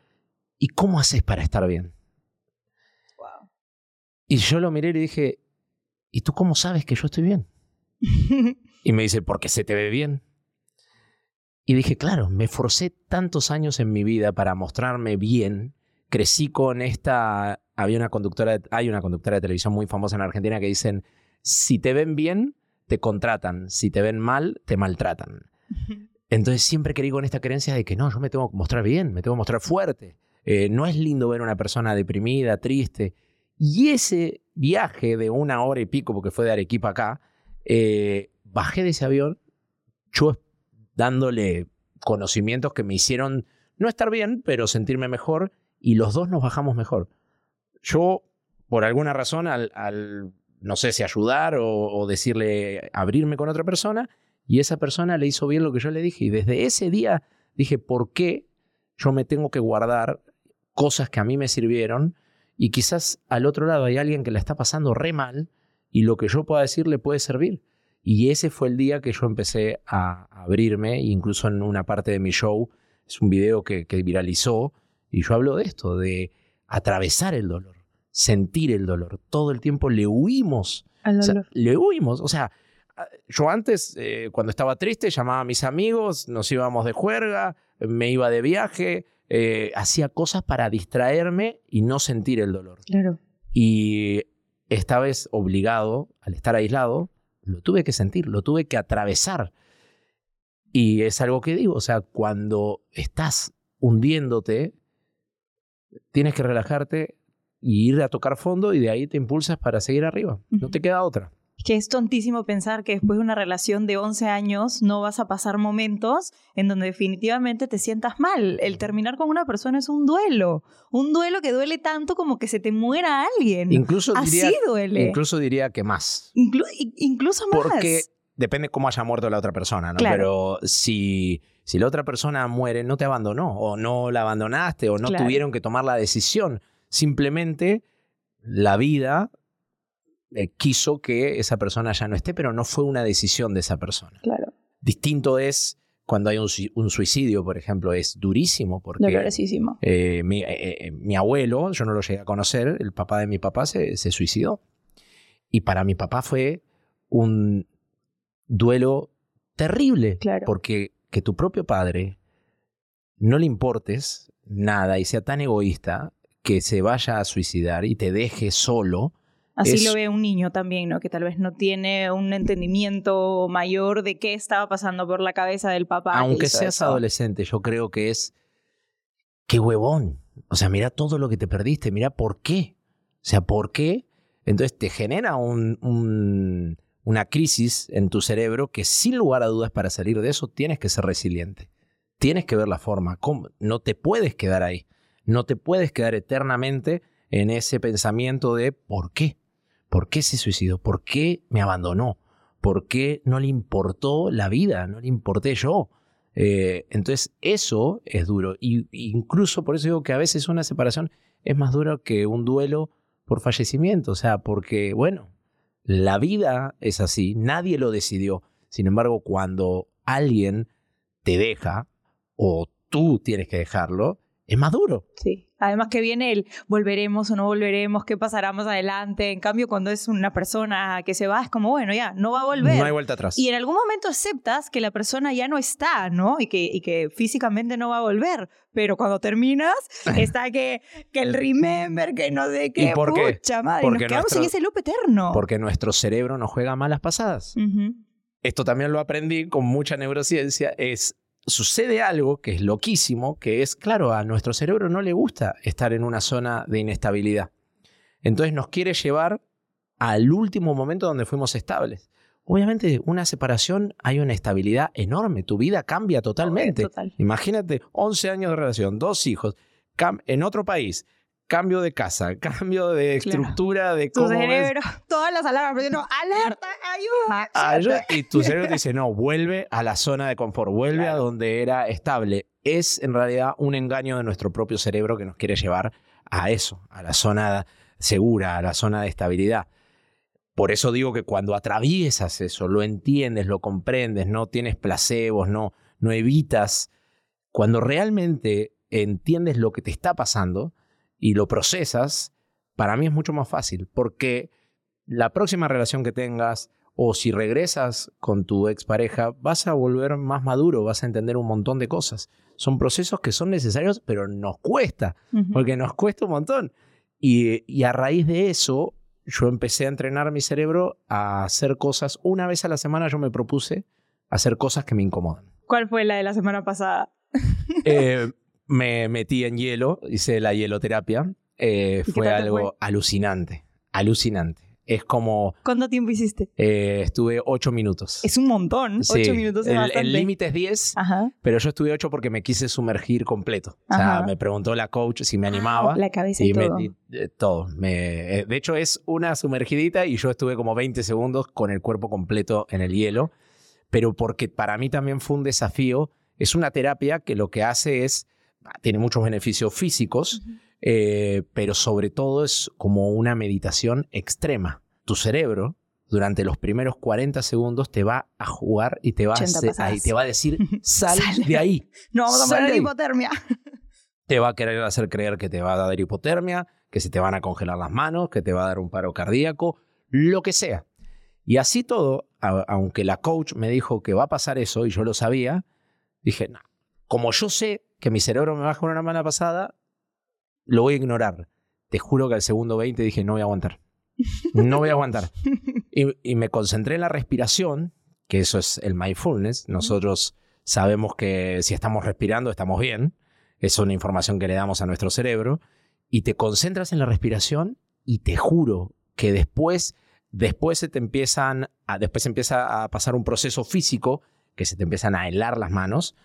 ¿Y cómo haces para estar bien? Wow. Y yo lo miré y le dije, ¿y tú cómo sabes que yo estoy bien? y me dice, porque se te ve bien. Y dije, claro, me forcé tantos años en mi vida para mostrarme bien. Crecí con esta. Había una conductora, hay una conductora de televisión muy famosa en Argentina que dicen: si te ven bien, te contratan, si te ven mal, te maltratan. Entonces siempre quería con esta creencia de que no, yo me tengo que mostrar bien, me tengo que mostrar fuerte. Eh, no es lindo ver a una persona deprimida, triste. Y ese viaje de una hora y pico, porque fue de Arequipa acá, eh, bajé de ese avión, yo dándole conocimientos que me hicieron no estar bien, pero sentirme mejor, y los dos nos bajamos mejor. Yo, por alguna razón, al no sé si ayudar o, decirle abrirme con otra persona, y esa persona le hizo bien lo que yo le dije. Y desde ese día dije, ¿por qué yo me tengo que guardar cosas que a mí me sirvieron? Y quizás al otro lado hay alguien que la está pasando re mal y lo que yo pueda decir le puede servir. Y ese fue el día que yo empecé a abrirme, incluso en una parte de mi show, es un video que, que viralizó, y yo hablo de esto, de atravesar el dolor sentir el dolor. Todo el tiempo le huimos. le huimos. O sea, yo antes, eh, cuando estaba triste, llamaba a mis amigos, nos íbamos de juerga, me iba de viaje, eh, hacía cosas para distraerme y no sentir el dolor. Claro. Y esta vez obligado, al estar aislado, lo tuve que sentir, lo tuve que atravesar. Y es algo que digo, o sea, cuando estás hundiéndote, tienes que relajarte y ir a tocar fondo y de ahí te impulsas para seguir arriba. No te queda otra. Que es tontísimo pensar que después de una relación de 11 años no vas a pasar momentos en donde definitivamente te sientas mal. El terminar con una persona es un duelo. Un duelo que duele tanto como que se te muera alguien. Incluso diría, Así duele. Incluso diría que más. incluso más. Porque depende cómo haya muerto la otra persona, ¿no? Pero si, si la otra persona muere, no te abandonó, o no la abandonaste, o no tuvieron que tomar la decisión. Simplemente la vida eh, quiso que esa persona ya no esté, pero no fue una decisión de esa persona. Claro. Distinto es cuando hay un, suicidio, por ejemplo, es durísimo porque eh, mi, eh, mi, abuelo, yo no lo llegué a conocer, el papá de mi papá se, se suicidó. Y para mi papá fue un duelo terrible, claro. porque que tu propio padre no le importes nada y sea tan egoísta que se vaya a suicidar y te deje solo, Así lo ve un niño también, ¿no? Que tal vez no tiene un entendimiento mayor de qué estaba pasando por la cabeza del papá. Aunque seas adolescente, yo creo que es. ¡Qué huevón! O sea, mira todo lo que te perdiste, mira por qué. O sea, ¿por qué? Entonces te genera un, una crisis en tu cerebro que sin lugar a dudas para salir de eso tienes que ser resiliente. Tienes que ver la forma. ¿Cómo? No te puedes quedar ahí. No te puedes quedar eternamente en ese pensamiento de ¿por qué? ¿Por qué se suicidó? ¿Por qué me abandonó? ¿Por qué no le importó la vida? ¿No le importé yo? Eh, entonces, eso es duro. Y incluso por eso digo que a veces una separación es más dura que un duelo por fallecimiento. O sea, porque, bueno, la vida es así, nadie lo decidió. Sin embargo, cuando alguien te deja o tú tienes que dejarlo, es más duro. Sí. Además que viene el volveremos o no volveremos, qué pasará más adelante. En cambio, cuando es una persona que se va, es como, bueno, ya, no va a volver. No hay vuelta atrás. Y en algún momento aceptas que la persona ya no está, ¿no? Y que, y que físicamente no va a volver. Pero cuando terminas, está que, que el remember, que no sé qué. ¿Y por qué? Pucha, madre, porque nos quedamos en ese loop eterno. Porque nuestro cerebro no juega malas pasadas. Esto también lo aprendí con mucha neurociencia, es sucede algo que es loquísimo, que es, claro, a nuestro cerebro no le gusta estar en una zona de inestabilidad. Entonces nos quiere llevar al último momento donde fuimos estables. Obviamente, una separación hay una estabilidad enorme, tu vida cambia totalmente. Imagínate 11 años de relación, dos hijos, en otro país, cambio de casa, cambio de estructura, de cómo. Tu cerebro, todas las alarmas, no, alerta, ayuda. Y tu cerebro te dice, no, vuelve a la zona de confort, vuelve a donde era estable. Es en realidad un engaño de nuestro propio cerebro que nos quiere llevar a eso, a la zona segura, a la zona de estabilidad. Por eso digo que cuando atraviesas eso, lo entiendes, lo comprendes, no tienes placebos, no, no evitas, cuando realmente entiendes lo que te está pasando, y lo procesas, para mí es mucho más fácil, porque la próxima relación que tengas o si regresas con tu expareja, vas a volver más maduro, vas a entender un montón de cosas. Son procesos que son necesarios, pero nos cuesta, porque nos cuesta un montón. Y, y a raíz de eso, yo empecé a entrenar mi cerebro a hacer cosas. Una vez a la semana yo me propuse hacer cosas que me incomodan. ¿Cuál fue la de la semana pasada? eh, me metí en hielo, hice la hieloterapia. Eh, fue algo alucinante, alucinante. Es como... ¿Cuánto tiempo hiciste? Eh, estuve ocho minutos. Es un montón. Ocho minutos es El límite es diez, pero yo estuve ocho porque me quise sumergir completo. O sea, me preguntó la coach si me animaba. la cabeza y, todo. Eh, todo. Me, de hecho, es una sumergidita y yo estuve como 20 segundos con el cuerpo completo en el hielo. Pero porque para mí también fue un desafío. Es una terapia que lo que hace es tiene muchos beneficios físicos, eh, pero sobre todo es como una meditación extrema. Tu cerebro, durante los primeros 40 segundos, te va a jugar y te va, a, te va a decir, sal, de ahí. No vamos a poner hipotermia. Te va a querer hacer creer que te va a dar hipotermia, que se te van a congelar las manos, que te va a dar un paro cardíaco, lo que sea. Y así todo, aunque la coach me dijo que va a pasar eso y yo lo sabía, dije, no, como yo sé que mi cerebro me baja una mala pasada, lo voy a ignorar. Te juro que al segundo 20 dije, no voy a aguantar. No voy a aguantar. Y, me concentré en la respiración, que eso es el mindfulness. Nosotros sabemos que si estamos respirando estamos bien. Es una información que le damos a nuestro cerebro. Y te concentras en la respiración y te juro que después, después se te empiezan a, después empieza a pasar un proceso físico que se te empiezan a helar las manos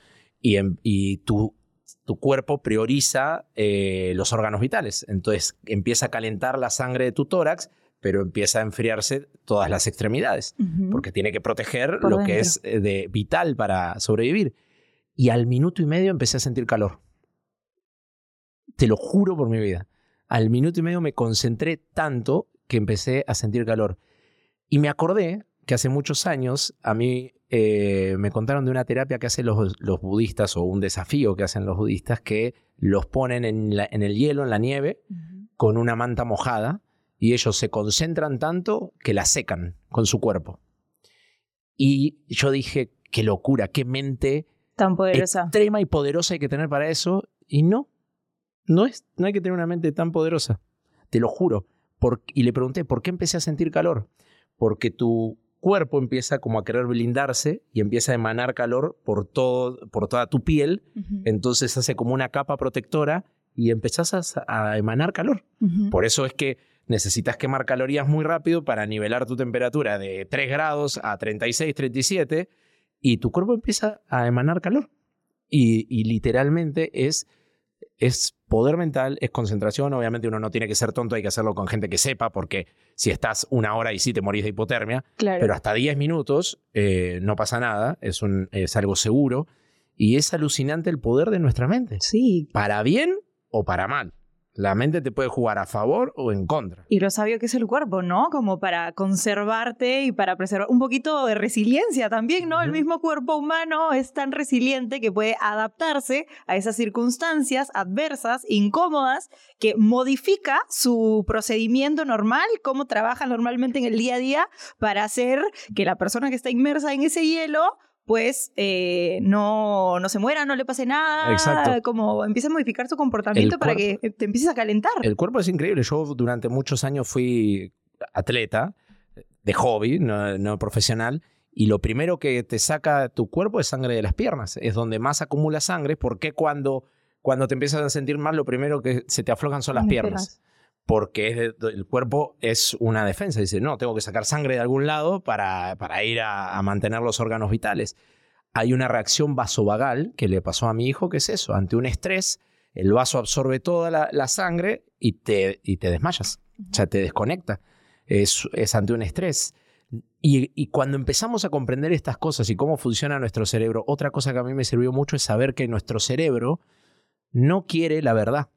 y, y tu, tu cuerpo prioriza eh, los órganos vitales. Entonces empieza a calentar la sangre de tu tórax, pero empieza a enfriarse todas las extremidades, porque tiene que proteger lo que es eh, de, vital para sobrevivir. Y al minuto y medio empecé a sentir calor. Te lo juro por mi vida. Al minuto y medio me concentré tanto que empecé a sentir calor. Y me acordé que hace muchos años a mí eh, me contaron de una terapia que hacen los, los, budistas o un desafío que hacen los budistas que los ponen en, en el hielo, en la nieve, con una manta mojada y ellos se concentran tanto que la secan con su cuerpo. Y yo dije, qué locura, qué mente tan poderosa. extrema y poderosa hay que tener para eso. Y no, no, es, no hay que tener una mente tan poderosa. Te lo juro. y le pregunté, ¿por qué empecé a sentir calor? Porque tu cuerpo empieza como a querer blindarse y empieza a emanar calor por, todo, por toda tu piel, entonces hace como una capa protectora y empezás a, emanar calor. Por eso es que necesitas quemar calorías muy rápido para nivelar tu temperatura de 3 grados a 36, 37 y tu cuerpo empieza a emanar calor. y literalmente es es poder mental, es concentración. Obviamente uno no tiene que ser tonto, hay que hacerlo con gente que sepa, porque si estás una hora y sí te morís de hipotermia, pero hasta 10 minutos eh, no pasa nada, es, un, es algo seguro. Y es alucinante el poder de nuestra mente. Sí. Para bien o para mal. La mente te puede jugar a favor o en contra. Y lo sabio que es el cuerpo, ¿no? Como para conservarte y para preservar un poquito de resiliencia también, ¿no? El mismo cuerpo humano es tan resiliente que puede adaptarse a esas circunstancias adversas, incómodas, que modifica su procedimiento normal, cómo trabaja normalmente en el día a día para hacer que la persona que está inmersa en ese hielo pues eh, no, no se muera, no le pase nada. Exacto. Como empieza a modificar su comportamiento para que te empieces a calentar. El cuerpo es increíble. Yo durante muchos años fui atleta de hobby, no, profesional. Y lo primero que te saca tu cuerpo es sangre de las piernas. Es donde más acumula sangre. porque cuando, cuando te empiezas a sentir mal, lo primero que se te aflojan son las piernas? Porque el cuerpo es una defensa. Dice, no, tengo que sacar sangre de algún lado para, para ir a, mantener los órganos vitales. Hay una reacción vasovagal que le pasó a mi hijo, que es eso, ante un estrés, el vaso absorbe toda la, sangre y te, y te desmayas, o sea, te desconecta. Es, es ante un estrés. Y, y, cuando empezamos a comprender estas cosas y cómo funciona nuestro cerebro, otra cosa que a mí me sirvió mucho es saber que nuestro cerebro no quiere la verdad.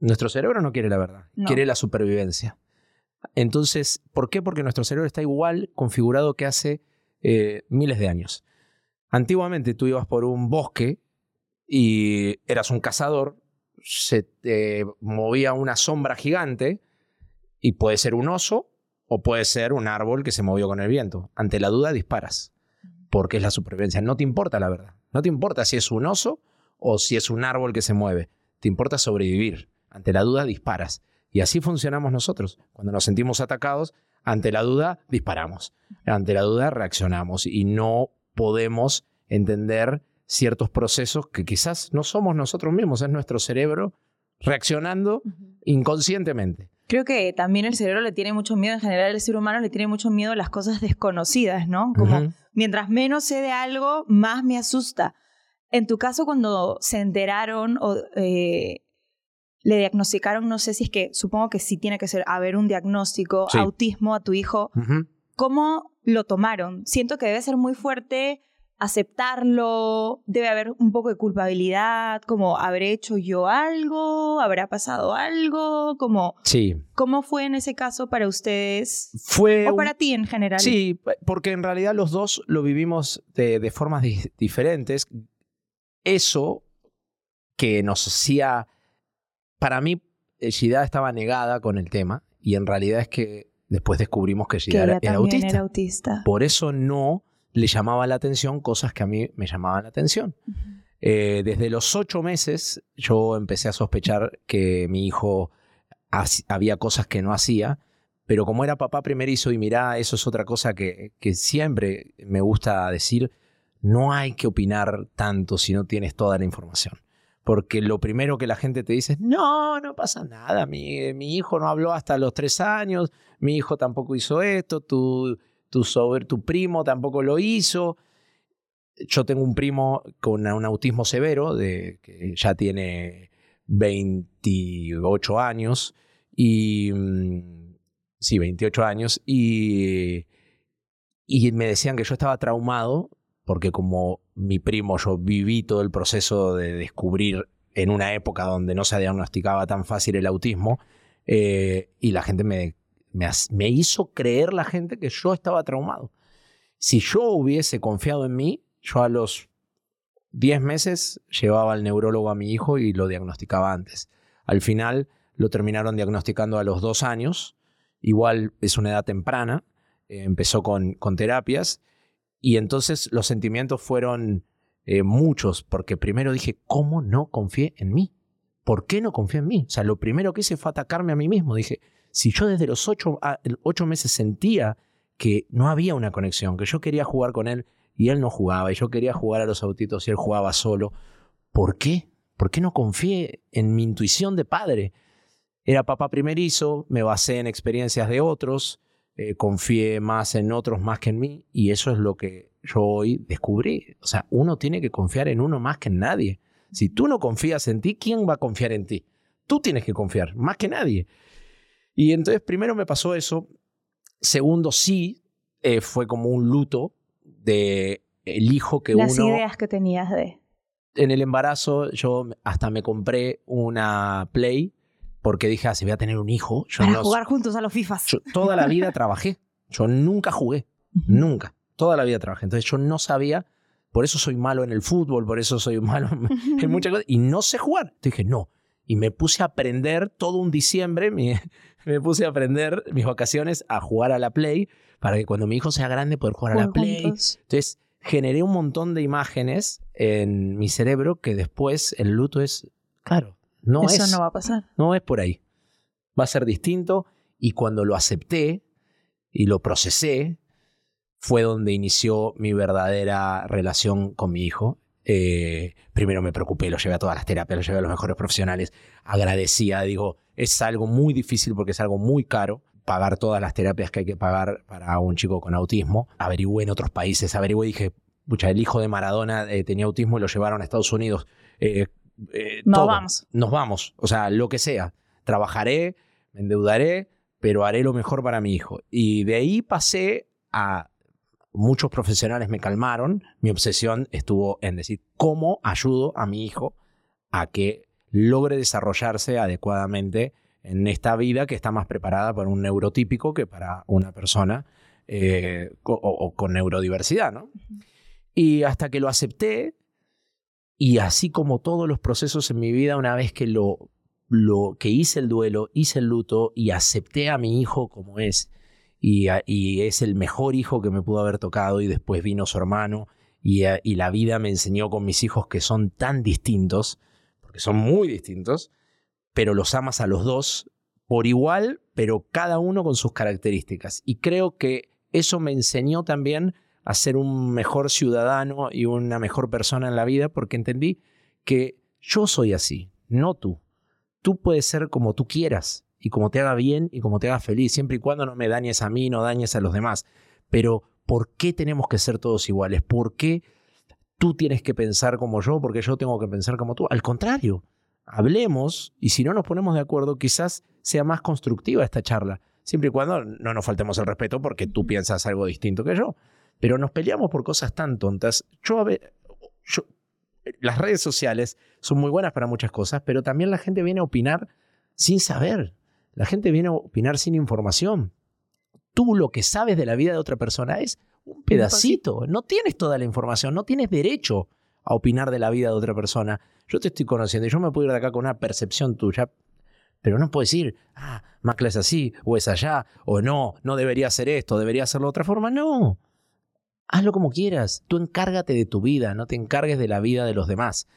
Nuestro cerebro no quiere la verdad, quiere la supervivencia. Entonces, ¿por qué? Porque nuestro cerebro está igual configurado que hace eh, miles de años. Antiguamente tú ibas por un bosque y eras un cazador, se te movía una sombra gigante y puede ser un oso o puede ser un árbol que se movió con el viento. Ante la duda disparas, porque es la supervivencia. No te importa la verdad. No te importa si es un oso o si es un árbol que se mueve. Te importa sobrevivir. Ante la duda disparas. Y así funcionamos nosotros. Cuando nos sentimos atacados, ante la duda disparamos. Ante la duda reaccionamos y no podemos entender ciertos procesos que quizás no somos nosotros mismos, es nuestro cerebro reaccionando inconscientemente. Creo que también el cerebro le tiene mucho miedo, en general el ser humano le tiene mucho miedo a las cosas desconocidas, ¿no? Como mientras menos sé de algo, más me asusta. En tu caso, cuando se enteraron o eh, le diagnosticaron, no sé si es que, supongo que sí tiene que ser, haber un diagnóstico, autismo a tu hijo. ¿Cómo lo tomaron? Siento que debe ser muy fuerte aceptarlo, debe haber un poco de culpabilidad, como habré hecho yo algo, habrá pasado algo, como sí. ¿Cómo fue en ese caso para ustedes? Fue o para ti en general. Sí, porque en realidad los dos lo vivimos de, de formas diferentes. Eso que nos hacía para mí, Shida estaba negada con el tema y en realidad es que después descubrimos que Shida era, autista. Por eso no le llamaba la atención cosas que a mí me llamaban la atención. Eh, desde los ocho meses yo empecé a sospechar que mi hijo había cosas que no hacía, pero como era papá primerizo y mirá, eso es otra cosa que, que siempre me gusta decir, no hay que opinar tanto si no tienes toda la información. Porque lo primero que la gente te dice es, no, no pasa nada, mi, mi hijo no habló hasta los tres años, mi hijo tampoco hizo esto, tu, tu, sobre, tu primo tampoco lo hizo. Yo tengo un primo con un autismo severo, de, que ya tiene 28 años, y mm, sí, 28 años, y, y me decían que yo estaba traumado porque como mi primo yo viví todo el proceso de descubrir en una época donde no se diagnosticaba tan fácil el autismo, eh, y la gente me, me, hizo creer la gente que yo estaba traumado. Si yo hubiese confiado en mí, yo a los 10 meses llevaba al neurólogo a mi hijo y lo diagnosticaba antes. Al final lo terminaron diagnosticando a los dos años igual es una edad temprana, eh, empezó con, con, terapias y entonces los sentimientos fueron eh, muchos, porque primero dije, ¿cómo no confié en mí? ¿Por qué no confié en mí? O sea, lo primero que hice fue atacarme a mí mismo. Dije, si yo desde los ocho, ocho meses sentía que no había una conexión, que yo quería jugar con él y él no jugaba, y yo quería jugar a los autitos y él jugaba solo, ¿por qué? ¿Por qué no confié en mi intuición de padre? Era papá primerizo, me basé en experiencias de otros, eh, confié más en otros más que en mí y eso es lo que yo hoy descubrí. O sea, uno tiene que confiar en uno más que en nadie. Si tú no confías en ti, ¿quién va a confiar en ti? Tú tienes que confiar, más que nadie. Y entonces primero me pasó eso. Segundo, sí, eh, fue como un luto de el hijo que Las uno... Las ideas que tenías de... En el embarazo yo hasta me compré una Play porque dije, ah, si voy a tener un hijo. Yo Para jugar juntos a los FIFAs. Yo toda la vida trabajé. Yo nunca jugué. Nunca. Toda la vida trabajé. Entonces yo no sabía. Por eso soy malo en el fútbol, por eso soy malo en muchas cosas. Y no sé jugar. Entonces dije, no. Y me puse a aprender todo un diciembre, me, me puse a aprender mis vacaciones a jugar a la Play para que cuando mi hijo sea grande poder jugar a la Play. Entonces generé un montón de imágenes en mi cerebro que después el luto es, claro, no Eso es, no va a pasar. No es por ahí. Va a ser distinto y cuando lo acepté y lo procesé, fue donde inició mi verdadera relación con mi hijo. Eh, primero me preocupé, lo llevé a todas las terapias, lo llevé a los mejores profesionales, agradecía, digo, es algo muy difícil porque es algo muy caro pagar todas las terapias que hay que pagar para un chico con autismo. Averigüé en otros países, averigüé dije, pucha, el hijo de Maradona eh, tenía autismo y lo llevaron a Estados Unidos. Eh, eh, nos vamos. Nos vamos. O sea, lo que sea. Trabajaré, me endeudaré, pero haré lo mejor para mi hijo. Y de ahí pasé a... Muchos profesionales me calmaron. Mi obsesión estuvo en decir, ¿cómo ayudo a mi hijo a que logre desarrollarse adecuadamente en esta vida que está más preparada para un neurotípico que para una persona eh, o, con neurodiversidad, ¿no? Y hasta que lo acepté, y así como todos los procesos en mi vida, una vez que lo, que hice el duelo, hice el luto y acepté a mi hijo como es, y, es el mejor hijo que me pudo haber tocado, y después vino su hermano, y, y la vida me enseñó con mis hijos que son tan distintos, porque son muy distintos, pero los amas a los dos por igual, pero cada uno con sus características. Y creo que eso me enseñó también a ser un mejor ciudadano y una mejor persona en la vida porque entendí que yo soy así, no tú. Tú puedes ser como tú quieras y como te haga bien y como te haga feliz, siempre y cuando no me dañes a mí, no dañes a los demás. Pero ¿por qué tenemos que ser todos iguales? ¿Por qué tú tienes que pensar como yo? Porque yo tengo que pensar como tú. Al contrario, hablemos y si no nos ponemos de acuerdo, quizás sea más constructiva esta charla, siempre y cuando no nos faltemos el respeto porque tú piensas algo distinto que yo. Pero nos peleamos por cosas tan tontas. Yo, a ver, yo, las redes sociales son muy buenas para muchas cosas, pero también la gente viene a opinar sin saber. La gente viene a opinar sin información. Tú lo que sabes de la vida de otra persona es un pedacito. No tienes toda la información, no tienes derecho a opinar de la vida de otra persona. Yo te estoy conociendo y yo me puedo ir de acá con una percepción tuya, pero no puedo decir, ah, Macla es así, o es allá, o no, no debería hacer esto, debería hacerlo de otra forma. No hazlo como quieras, tú encárgate de tu vida, no te encargues de la vida de los demás.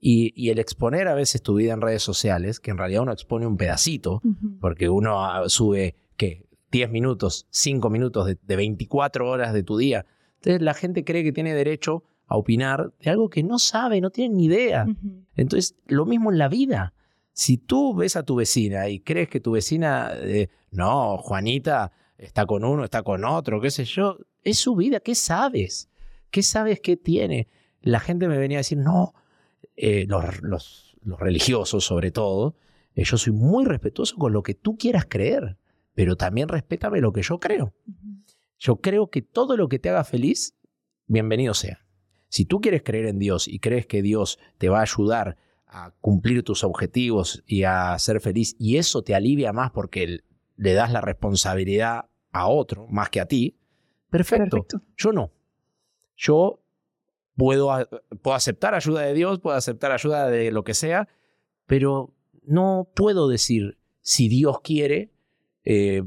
Y, el exponer a veces tu vida en redes sociales, que en realidad uno expone un pedacito, porque uno ah, sube, ¿qué? 10 minutos, 5 minutos de, de 24 horas de tu día. Entonces la gente cree que tiene derecho a opinar de algo que no sabe, no tiene ni idea. Entonces, lo mismo en la vida. Si tú ves a tu vecina y crees que tu vecina, eh, no, Juanita está con uno, está con otro, qué sé yo, es su vida, ¿qué sabes? ¿Qué sabes que tiene? La gente me venía a decir, no, eh, los, los, religiosos sobre todo, eh, yo soy muy respetuoso con lo que tú quieras creer, pero también respétame lo que yo creo. Yo creo que todo lo que te haga feliz, bienvenido sea. Si tú quieres creer en Dios y crees que Dios te va a ayudar a cumplir tus objetivos y a ser feliz, y eso te alivia más porque le das la responsabilidad a otro más que a ti, perfecto. Yo no. Yo puedo, puedo aceptar ayuda de Dios, puedo aceptar ayuda de lo que sea, pero no puedo decir, si Dios quiere, eh,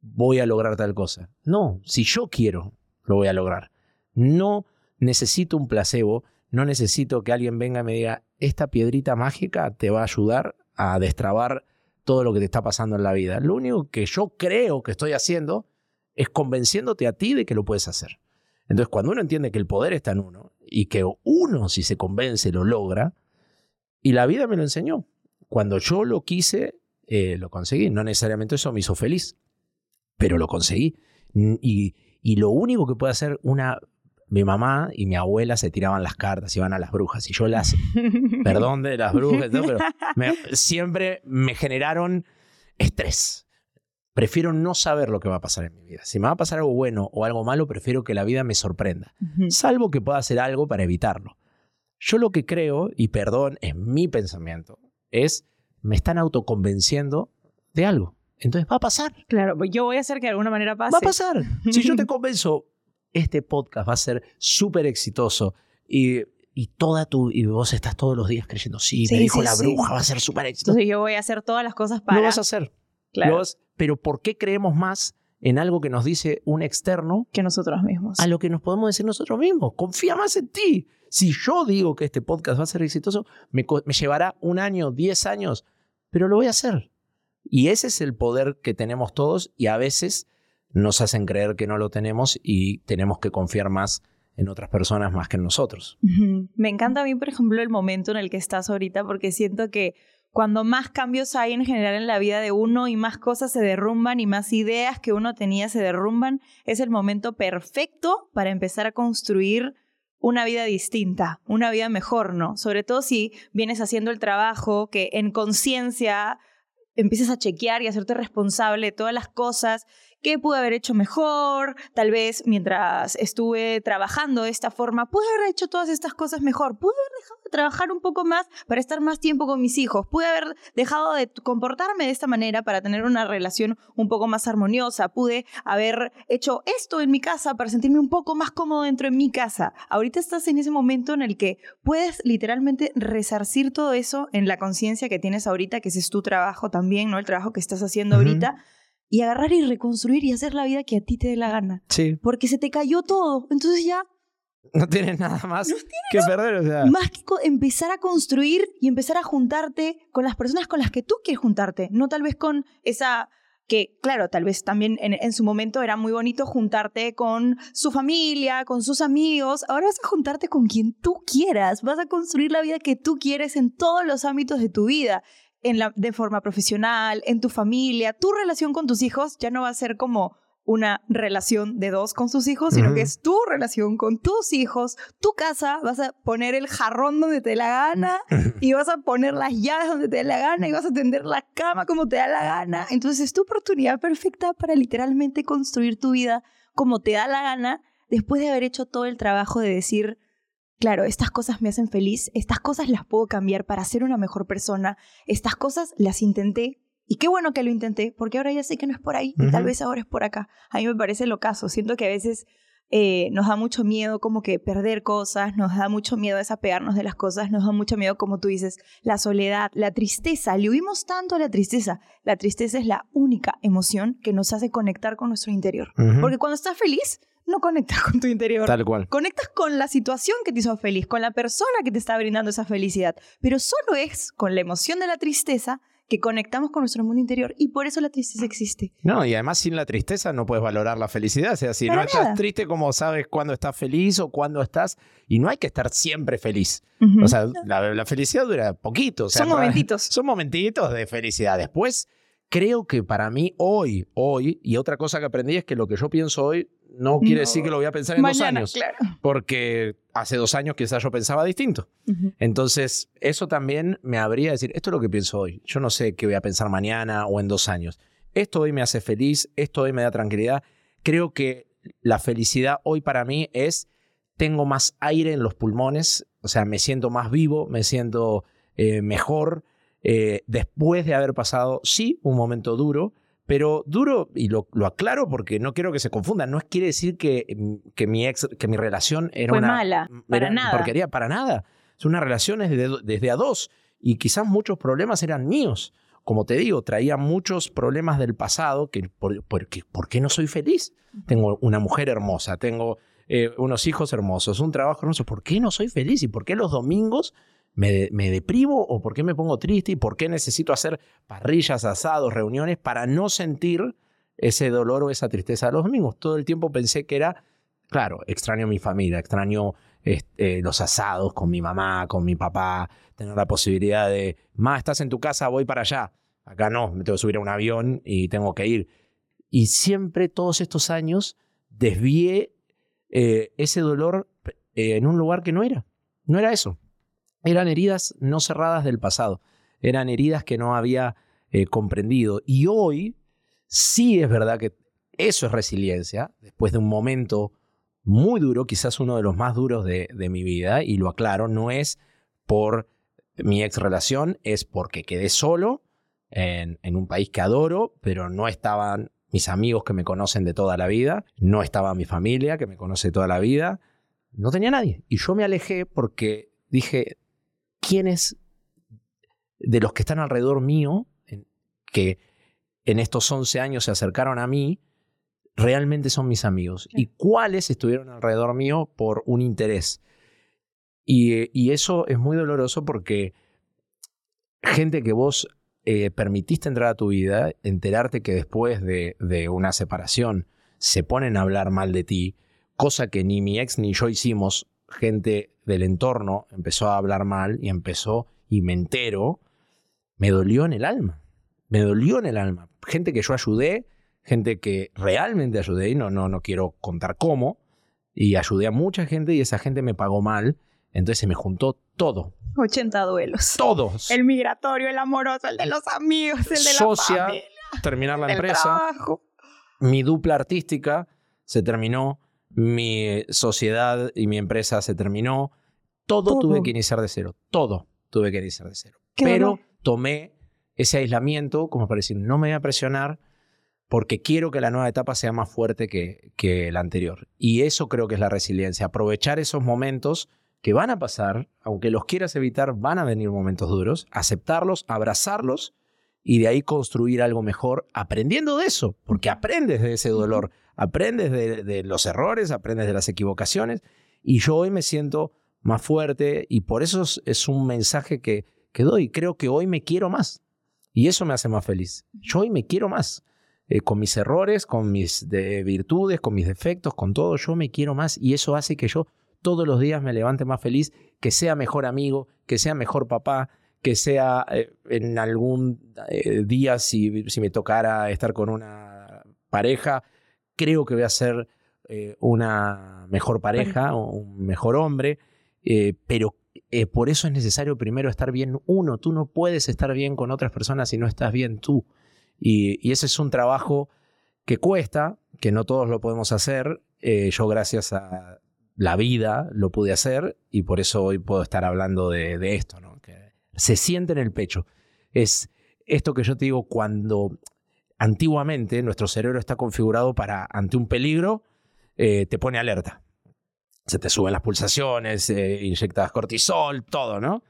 voy a lograr tal cosa. No, si yo quiero, lo voy a lograr. No necesito un placebo, no necesito que alguien venga y me diga, esta piedrita mágica te va a ayudar a destrabar todo lo que te está pasando en la vida. Lo único que yo creo que estoy haciendo es convenciéndote a ti de que lo puedes hacer. Entonces, cuando uno entiende que el poder está en uno y que uno, si se convence, lo logra, y la vida me lo enseñó. Cuando yo lo quise, eh, lo conseguí. No necesariamente eso me hizo feliz, pero lo conseguí. Y, y lo único que puede hacer una mi mamá y mi abuela se tiraban las cartas, iban a las brujas y yo las, perdón de las brujas, pero siempre me generaron estrés. Prefiero no saber lo que va a pasar en mi vida. Si me va a pasar algo bueno o algo malo, prefiero que la vida me sorprenda, salvo que pueda hacer algo para evitarlo. Yo lo que creo, y perdón, en mi pensamiento, es me están autoconvenciendo de algo. Entonces va a pasar. Claro, pues yo voy a hacer que de alguna manera pase. Va a pasar. Si yo te convenzo, este podcast va a ser súper exitoso y, y, toda tu, y vos estás todos los días creyendo, sí, me dijo la bruja, va a ser súper exitoso. Entonces yo voy a hacer todas las cosas para... Lo vas a hacer. Claro. pero ¿por qué creemos más en algo que nos dice un externo que nosotros mismos. A lo que nos podemos decir nosotros mismos. Confía más en ti. Si yo digo que este podcast va a ser exitoso, me, me, llevará un año, diez años, pero lo voy a hacer. Y ese es el poder que tenemos todos y a veces nos hacen creer que no lo tenemos y tenemos que confiar más en otras personas más que en nosotros. Me encanta a mí, por ejemplo, el momento en el que estás ahorita porque siento que cuando más cambios hay en general en la vida de uno y más cosas se derrumban y más ideas que uno tenía se derrumban, es el momento perfecto para empezar a construir una vida distinta, una vida mejor, ¿no? Sobre todo si vienes haciendo el trabajo que en conciencia empiezas a chequear y hacerte responsable de todas las cosas ¿Qué pude haber hecho mejor? Tal vez mientras estuve trabajando de esta forma, pude haber hecho todas estas cosas mejor. Pude haber dejado de trabajar un poco más para estar más tiempo con mis hijos. Pude haber dejado de comportarme de esta manera para tener una relación un poco más armoniosa. Pude haber hecho esto en mi casa para sentirme un poco más cómodo dentro de mi casa. Ahorita estás en ese momento en el que puedes literalmente resarcir todo eso en la conciencia que tienes ahorita, que ese es tu trabajo también, ¿no? El trabajo que estás haciendo ahorita y agarrar y reconstruir y hacer la vida que a ti te dé la gana. Sí. Porque se te cayó todo. Entonces ya. No tienes nada más que perder. O sea. Más que empezar a construir y empezar a juntarte con las personas con las que tú quieres juntarte. No tal vez con esa que claro, tal vez también en, en, su momento era muy bonito juntarte con su familia, con sus amigos, ahora vas a juntarte con quien tú quieras, vas a construir la vida que tú quieres en todos los ámbitos de tu vida en la, de forma profesional, en tu familia, tu relación con tus hijos ya no va a ser como una relación de dos con sus hijos, sino que es tu relación con tus hijos, tu casa, vas a poner el jarrón donde te dé la gana y vas a poner las llaves donde te dé la gana y vas a tender la cama como te da la gana. Entonces es tu oportunidad perfecta para literalmente construir tu vida como te da la gana después de haber hecho todo el trabajo de decir, claro, estas cosas me hacen feliz, estas cosas las puedo cambiar para ser una mejor persona, estas cosas las intenté y qué bueno que lo intenté, porque ahora ya sé que no es por ahí, tal vez ahora es por acá. A mí me parece lo caso, siento que a veces eh, nos da mucho miedo como que perder cosas, nos da mucho miedo desapegarnos de las cosas, nos da mucho miedo, como tú dices, la soledad, la tristeza. Le huimos tanto a la tristeza. La tristeza es la única emoción que nos hace conectar con nuestro interior. Porque cuando estás feliz, no conectas con tu interior. Tal cual. Conectas con la situación que te hizo feliz, con la persona que te está brindando esa felicidad. Pero solo es con la emoción de la tristeza que conectamos con nuestro mundo interior y por eso la tristeza existe. No, y además sin la tristeza no puedes valorar la felicidad. O sea, si no estás triste, como sabes cuándo estás feliz o cuándo estás? Y no hay que estar siempre feliz. O sea, la, felicidad dura poquito. son momentitos. Son momentitos de felicidad. Después, creo que para mí hoy, hoy, y otra cosa que aprendí es que lo que yo pienso hoy no quiere decir que lo voy a pensar en dos años. Porque hace dos años quizás yo pensaba distinto. Entonces, eso también me habría de decir, esto es lo que pienso hoy. Yo no sé qué voy a pensar mañana o en dos años. Esto hoy me hace feliz, esto hoy me da tranquilidad. Creo que la felicidad hoy para mí es, tengo más aire en los pulmones, o sea, me siento más vivo, me siento eh, mejor. Eh, después de haber pasado, sí, un momento duro, pero duro, y lo, aclaro porque no quiero que se confundan, no quiere decir que, mm, que mi ex, que mi relación era una mala, para nada. porquería, para nada. Es una relación desde, desde a dos y quizás muchos problemas eran míos. Como te digo, traía muchos problemas del pasado que por, por, qué no soy feliz? Tengo una mujer hermosa, tengo eh, unos hijos hermosos, un trabajo hermoso. ¿Por qué no soy feliz? ¿Y por qué los domingos me, me, deprimo o por qué me pongo triste y por qué necesito hacer parrillas, asados, reuniones para no sentir ese dolor o esa tristeza los domingos. Todo el tiempo pensé que era, claro, extraño a mi familia, extraño este, los asados con mi mamá, con mi papá, tener la posibilidad de, ma, estás en tu casa, voy para allá. Acá no, me tengo que subir a un avión y tengo que ir. Y siempre, todos estos años, desvié eh, ese dolor eh, en un lugar que no era. No era eso. Eran heridas no cerradas del pasado, eran heridas que no había eh, comprendido. Y hoy sí es verdad que eso es resiliencia, después de un momento muy duro, quizás uno de los más duros de, mi vida, y lo aclaro, no es por mi ex relación, es porque quedé solo en, en un país que adoro, pero no estaban mis amigos que me conocen de toda la vida, no estaba mi familia que me conoce toda la vida, no tenía nadie. Y yo me alejé porque dije, quiénes de los que están alrededor mío, que en estos 11 años se acercaron a mí, realmente son mis amigos y cuáles estuvieron alrededor mío por un interés. Y, eso es muy doloroso porque gente que vos eh, permitiste entrar a tu vida, enterarte que después de, de, una separación se ponen a hablar mal de ti, cosa que ni mi ex ni yo hicimos, gente del entorno empezó a hablar mal y empezó, y me entero, me dolió en el alma. Me dolió en el alma. Gente que yo ayudé, gente que realmente ayudé, y no, no, no quiero contar cómo, y ayudé a mucha gente y esa gente me pagó mal, entonces se me juntó todo. 80 duelos. Todos. El migratorio, el amoroso, el de los amigos, el de Socia, la familia. terminar la empresa. Mi dupla artística se terminó mi sociedad y mi empresa se terminó. Todo, tuve que iniciar de cero. Todo tuve que iniciar de cero. Pero tomé ese aislamiento como para decir, no me voy a presionar porque quiero que la nueva etapa sea más fuerte que, que la anterior. Y eso creo que es la resiliencia. Aprovechar esos momentos que van a pasar, aunque los quieras evitar, van a venir momentos duros, aceptarlos, abrazarlos y de ahí construir algo mejor aprendiendo de eso, porque aprendes de ese dolor, aprendes de, los errores, aprendes de las equivocaciones y yo hoy me siento más fuerte y por eso es, un mensaje que, que, doy. Creo que hoy me quiero más y eso me hace más feliz. Yo hoy me quiero más. Eh, con mis errores, con mis virtudes, con mis defectos, con todo, yo me quiero más y eso hace que yo todos los días me levante más feliz, que sea mejor amigo, que sea mejor papá, que sea eh, en algún eh, día, si, si, me tocara estar con una pareja, creo que voy a ser eh, una mejor pareja un mejor hombre, pero por eso es necesario primero estar bien uno. Tú no puedes estar bien con otras personas si no estás bien tú. Y, ese es un trabajo que cuesta, que no todos lo podemos hacer. yo gracias a la vida lo pude hacer y por eso hoy puedo estar hablando de, de esto, ¿no? se siente en el pecho. Es esto que yo te digo cuando antiguamente nuestro cerebro está configurado para, ante un peligro, eh, te pone alerta. Se te suben las pulsaciones, eh, inyectas cortisol, todo, ¿no?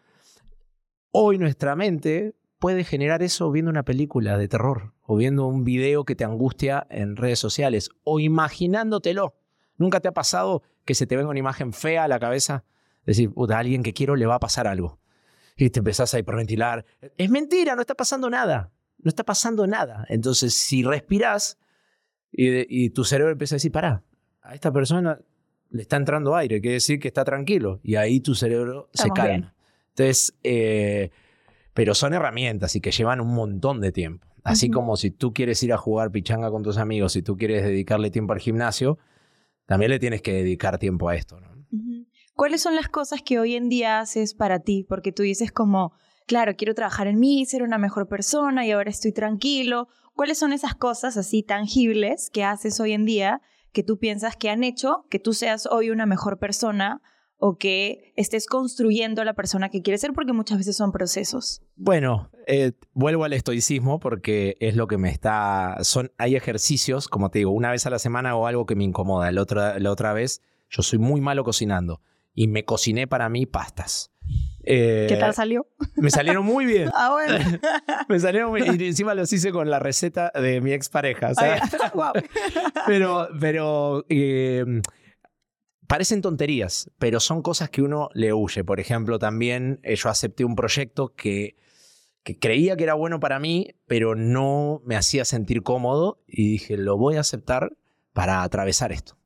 Hoy nuestra mente puede generar eso viendo una película de terror o viendo un video que te angustia en redes sociales o imaginándotelo. ¿Nunca te ha pasado que se te venga una imagen fea a la cabeza? Decir, puta, a alguien que quiero le va a pasar algo y te empezás a hiperventilar. Es mentira, no está pasando nada. No está pasando nada. Entonces, si respiras y, tu cerebro empieza a decir, pará, a esta persona le está entrando aire, quiere decir que está tranquilo. Y ahí tu cerebro se calma. Entonces, eh, pero son herramientas y que llevan un montón de tiempo. Así como si tú quieres ir a jugar pichanga con tus amigos, si tú quieres dedicarle tiempo al gimnasio, también le tienes que dedicar tiempo a esto. ¿no? ¿Cuáles son las cosas que hoy en día haces para ti? Porque tú dices como, claro, quiero trabajar en mí, ser una mejor persona y ahora estoy tranquilo. ¿Cuáles son esas cosas así tangibles que haces hoy en día que tú piensas que han hecho que tú seas hoy una mejor persona o que estés construyendo la persona que quieres ser, porque muchas veces son procesos. Bueno, eh, vuelvo al estoicismo porque es lo que me está... Son, hay ejercicios, como te digo, una vez a la semana o algo que me incomoda. La otra, la otra vez, yo soy muy malo cocinando y me cociné para mí pastas. Eh, ¿Qué tal salió? Me salieron muy bien. Ah, bueno. me salieron muy bien. Y encima los hice con la receta de mi expareja. wow. Pero, pero eh, parecen tonterías, pero son cosas que uno le huye. Por ejemplo, también eh, yo acepté un proyecto que, que creía que era bueno para mí, pero no me hacía sentir cómodo y dije, lo voy a aceptar para atravesar esto.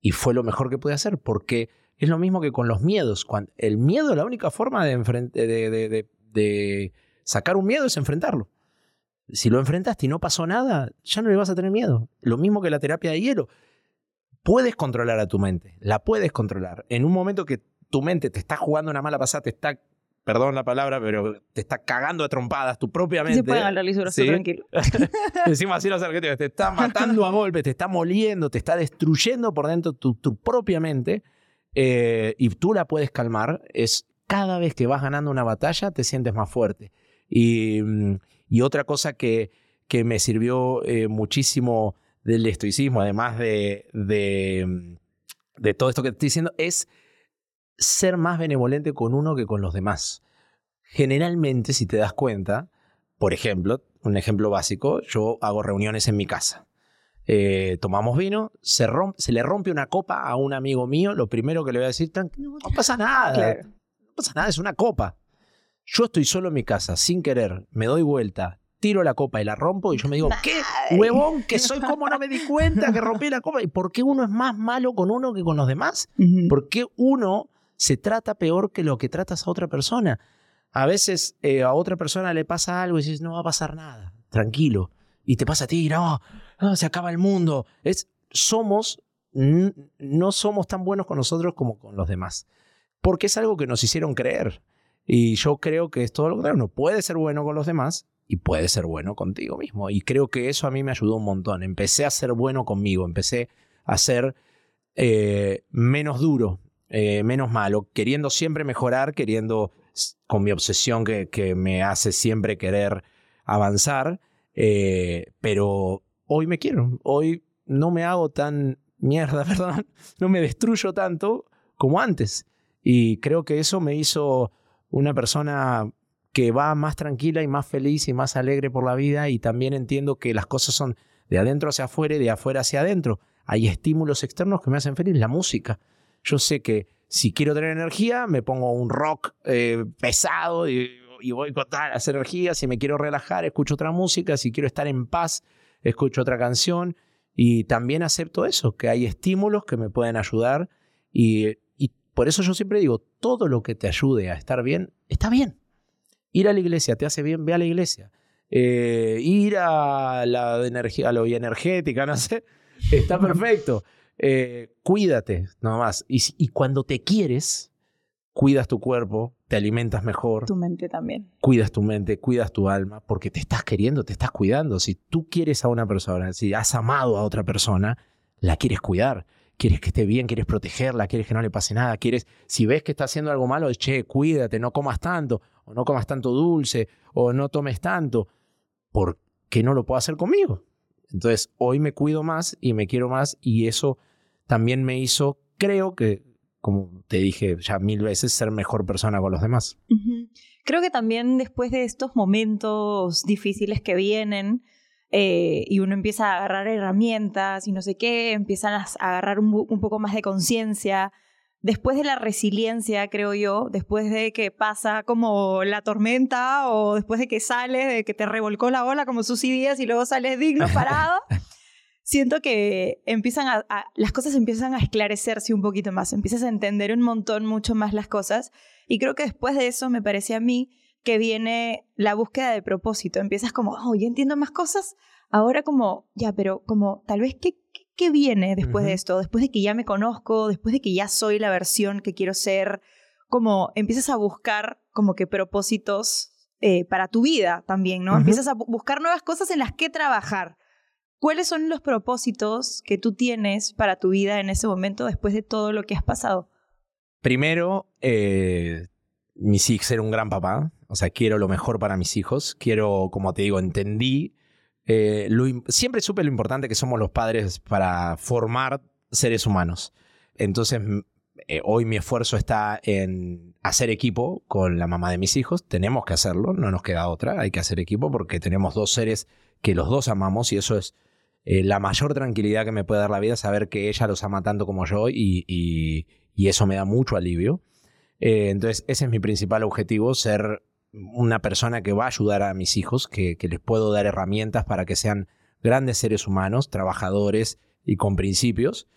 Y fue lo mejor que pude hacer, porque es lo mismo que con los miedos. el miedo, la única forma de, de, de, sacar un miedo es enfrentarlo. Si lo enfrentaste y no pasó nada, ya no le vas a tener miedo. Lo mismo que la terapia de hielo puedes controlar a tu mente, la puedes controlar. En un momento que tu mente te está jugando una mala pasada, te está, perdón la palabra, pero te está cagando a trompadas tu propia mente. Se puede hablar lisura, ¿sí? tranquilo. Decimos así los argentinos, te está matando a golpes, te está moliendo, te está destruyendo por dentro tu, propia mente eh, y tú la puedes calmar. Es cada vez que vas ganando una batalla te sientes más fuerte. Y, mm, otra cosa que, que me sirvió eh, muchísimo del estoicismo, además de, de, de todo esto que te estoy diciendo, es ser más benevolente con uno que con los demás. Generalmente, si te das cuenta, por ejemplo, un ejemplo básico, yo hago reuniones en mi casa. Eh, tomamos vino, se, se, le rompe una copa a un amigo mío, lo primero que le voy a decir, no, pasa nada, no pasa nada, es una copa. Yo estoy solo en mi casa, sin querer, me doy vuelta, tiro la copa y la rompo y yo me digo, ¿qué huevón que soy? ¿Cómo no me di cuenta que rompí la copa? ¿Y por qué uno es más malo con uno que con los demás? ¿Por qué uno se trata peor que lo que tratas a otra persona? A veces eh, a otra persona le pasa algo y dices, no va a pasar nada, tranquilo. Y te pasa a ti, no, se acaba el mundo. Es, somos, no somos tan buenos con nosotros como con los demás. Porque es algo que nos hicieron creer. Y yo creo que es todo lo contrario. Uno puede ser bueno con los demás, y puede ser bueno contigo mismo. Y creo que eso a mí me ayudó un montón. Empecé a ser bueno conmigo, empecé a ser eh, menos duro, eh, menos malo, queriendo siempre mejorar, queriendo, con mi obsesión que, que me hace siempre querer avanzar, eh, pero hoy me quiero, hoy no me hago tan mierda, ¿verdad? No me destruyo tanto como antes. Y creo que eso me hizo una persona que va más tranquila y más feliz y más alegre por la vida y también entiendo que las cosas son de adentro hacia afuera y de afuera hacia adentro. Hay estímulos externos que me hacen feliz, la música. Yo sé que si quiero tener energía, me pongo un rock eh, pesado y, voy con todas las energías. Si me quiero relajar, escucho otra música. Si quiero estar en paz, escucho otra canción. Y también acepto eso, que hay estímulos que me pueden ayudar. y por eso yo siempre digo, todo lo que te ayude a estar bien, está bien. Ir a la iglesia te hace bien, ve a la iglesia. Eh, ir a la energía, a lo energética, no sé, está perfecto. Eh, cuídate, nomás. Y, y cuando te quieres, cuidas tu cuerpo, te alimentas mejor. Tu mente también. Cuidas tu mente, cuidas tu alma, porque te estás queriendo, te estás cuidando. Si tú quieres a una persona, si has amado a otra persona, la quieres cuidar. Quieres que esté bien, quieres protegerla, quieres que no le pase nada, quieres, si ves que está haciendo algo malo, che, cuídate, no comas tanto o no comas tanto dulce, o no tomes tanto, ¿por qué no lo puedo hacer conmigo? Entonces, hoy me cuido más y me quiero más y eso también me hizo, creo que, como te dije ya mil veces, ser mejor persona con los demás. Creo que también después de estos momentos difíciles que vienen, eh, y uno empieza a agarrar herramientas y no sé qué, empiezan a agarrar un, un poco más de conciencia, después de la resiliencia, creo yo, después de que pasa como la tormenta o después de que sales, de que te revolcó la ola como sus ideas y luego sales digno, parado, siento que empiezan a, las cosas empiezan a esclarecerse un poquito más, empiezas a entender un montón, mucho más las cosas. Y creo que después de eso me parece a mí que viene la búsqueda de propósito. Empiezas como, oh, ya entiendo más cosas. Ahora como, ya, pero como, tal vez, ¿qué, qué viene después de esto? Después de que ya me conozco, después de que ya soy la versión que quiero ser, como empiezas a buscar como que propósitos eh, para tu vida también, ¿no? Empiezas a buscar nuevas cosas en las que trabajar. ¿Cuáles son los propósitos que tú tienes para tu vida en ese momento después de todo lo que has pasado? Primero, eh, mis hijos ser un gran papá. O sea, quiero lo mejor para mis hijos. Quiero, como te digo, entendí. Eh, siempre supe lo importante que somos los padres para formar seres humanos. Entonces, eh, hoy mi esfuerzo está en hacer equipo con la mamá de mis hijos. Tenemos que hacerlo, no nos queda otra. Hay que hacer equipo porque tenemos dos seres que los dos amamos y eso es eh, la mayor tranquilidad que me puede dar la vida, saber que ella los ama tanto como yo y, y, eso me da mucho alivio. Eh, entonces, ese es mi principal objetivo, ser una persona que va a ayudar a mis hijos, que, que les puedo dar herramientas para que sean grandes seres humanos, trabajadores y con principios.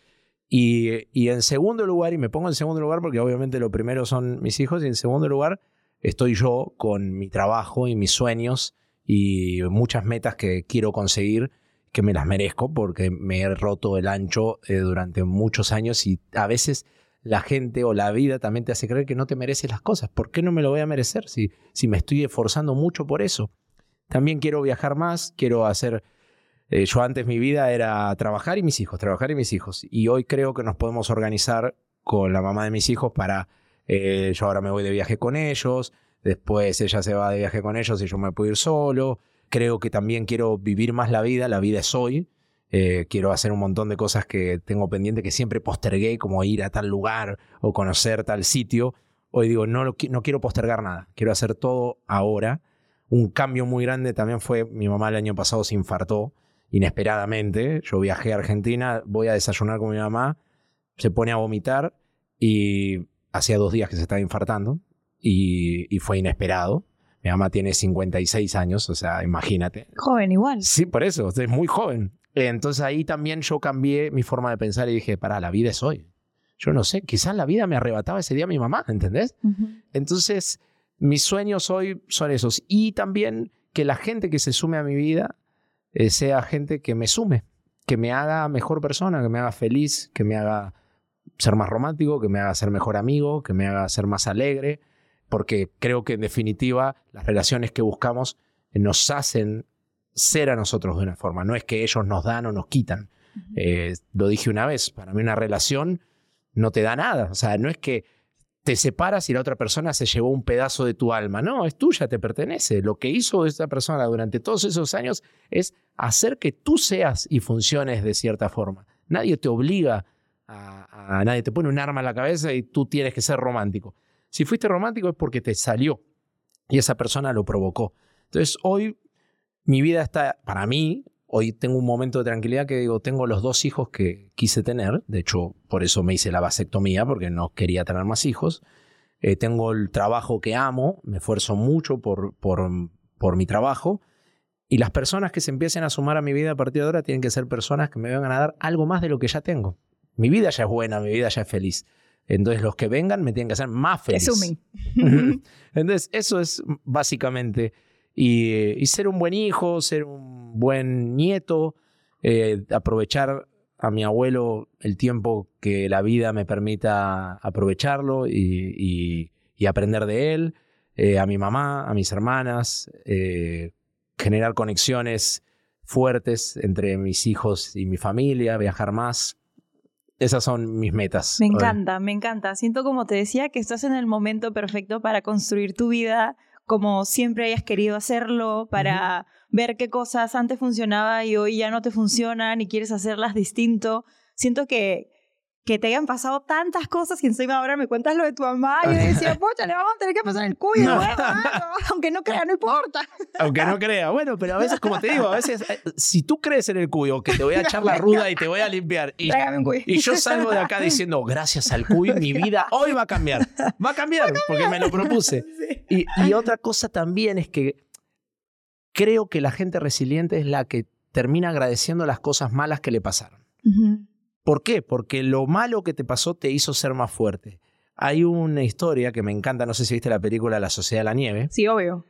Y, y, en segundo lugar, y me pongo en segundo lugar porque obviamente lo primero son mis hijos, y en segundo lugar estoy yo con mi trabajo y mis sueños y muchas metas que quiero conseguir que me las merezco porque me he roto el ancho eh, durante muchos años y a veces la gente o la vida también te hace creer que no te mereces las cosas. ¿Por qué no me lo voy a merecer si, si me estoy esforzando mucho por eso? También quiero viajar más, quiero hacer... Eh, yo antes mi vida era trabajar y mis hijos, trabajar y mis hijos. Y hoy creo que nos podemos organizar con la mamá de mis hijos para... Eh, yo ahora me voy de viaje con ellos, después ella se va de viaje con ellos y yo me puedo ir solo creo que también quiero vivir más la vida, la vida es hoy. Eh, quiero hacer un montón de cosas que tengo pendiente que siempre postergué, como ir a tal lugar o conocer tal sitio. Hoy digo, no, no quiero postergar nada, quiero hacer todo ahora. Un cambio muy grande también fue, mi mamá el año pasado se infartó inesperadamente. Yo viajé a Argentina, voy a desayunar con mi mamá, se pone a vomitar y hacía dos días que se estaba infartando y fue inesperado. Mi mamá tiene 56 años, o sea, imagínate. Joven igual. Sí, por eso, es muy joven. Entonces ahí también yo cambié mi forma de pensar y dije, para, la vida es hoy. Yo no sé, quizás la vida me arrebataba ese día a mi mamá, ¿entendés? Entonces, mis sueños hoy son esos. Y también que la gente que se sume a mi vida eh, sea gente que me sume, que me haga mejor persona, que me haga feliz, que me haga ser más romántico, que me haga ser mejor amigo, que me haga ser más alegre, porque creo que en definitiva las relaciones que buscamos nos hacen ser a nosotros de una forma, no es que ellos nos dan o nos quitan. Eh, lo dije una vez, para mí una relación no te da nada, o sea, no es que te separas y la otra persona se llevó un pedazo de tu alma, no, es tuya, te pertenece. Lo que hizo esta persona durante todos esos años es hacer que tú seas y funciones de cierta forma. Nadie te obliga a, a nadie te pone un arma en la cabeza y tú tienes que ser romántico. Si fuiste romántico es porque te salió y esa persona lo provocó. Entonces hoy mi vida está, para mí, hoy tengo un momento de tranquilidad que digo, tengo los dos hijos que quise tener, de hecho por eso me hice la vasectomía, porque no quería tener más hijos. Eh, tengo el trabajo que amo, me esfuerzo mucho por, por, por mi trabajo. Y las personas que se empiecen a sumar a mi vida a partir de ahora tienen que ser personas que me vengan a dar algo más de lo que ya tengo. Mi vida ya es buena, mi vida ya es feliz. Entonces los que vengan me tienen que hacer más feliz. Entonces eso es básicamente. Y, ser un buen hijo, ser un buen nieto, eh, aprovechar a mi abuelo el tiempo que la vida me permita aprovecharlo y, aprender de él, eh, a mi mamá, a mis hermanas, eh, generar conexiones fuertes entre mis hijos y mi familia, viajar más, esas son mis metas. Me encanta, me encanta. Siento como te decía que estás en el momento perfecto para construir tu vida como siempre hayas querido hacerlo, para ver qué cosas antes funcionaba y hoy ya no te funcionan y quieres hacerlas distinto. Siento que, que te hayan pasado tantas cosas y encima ahora me cuentas lo de tu mamá y yo decía, pocha, le vamos a tener que pasar el cuyo, aunque no crea, no importa. Aunque no crea, bueno, pero a veces, como te digo, a veces, eh, si tú crees en el cuyo, que te voy a echar la ruda y te voy a limpiar, y, y yo salgo de acá diciendo, gracias al cuyo, mi vida hoy va a cambiar, va a cambiar, porque me lo propuse. Y, y otra cosa también es que creo que la gente resiliente es la que termina agradeciendo las cosas malas que le pasaron. ¿Por qué? Porque lo malo que te pasó te hizo ser más fuerte. Hay una historia que me encanta, no sé si viste la película La Sociedad de la Nieve. Sí, obvio.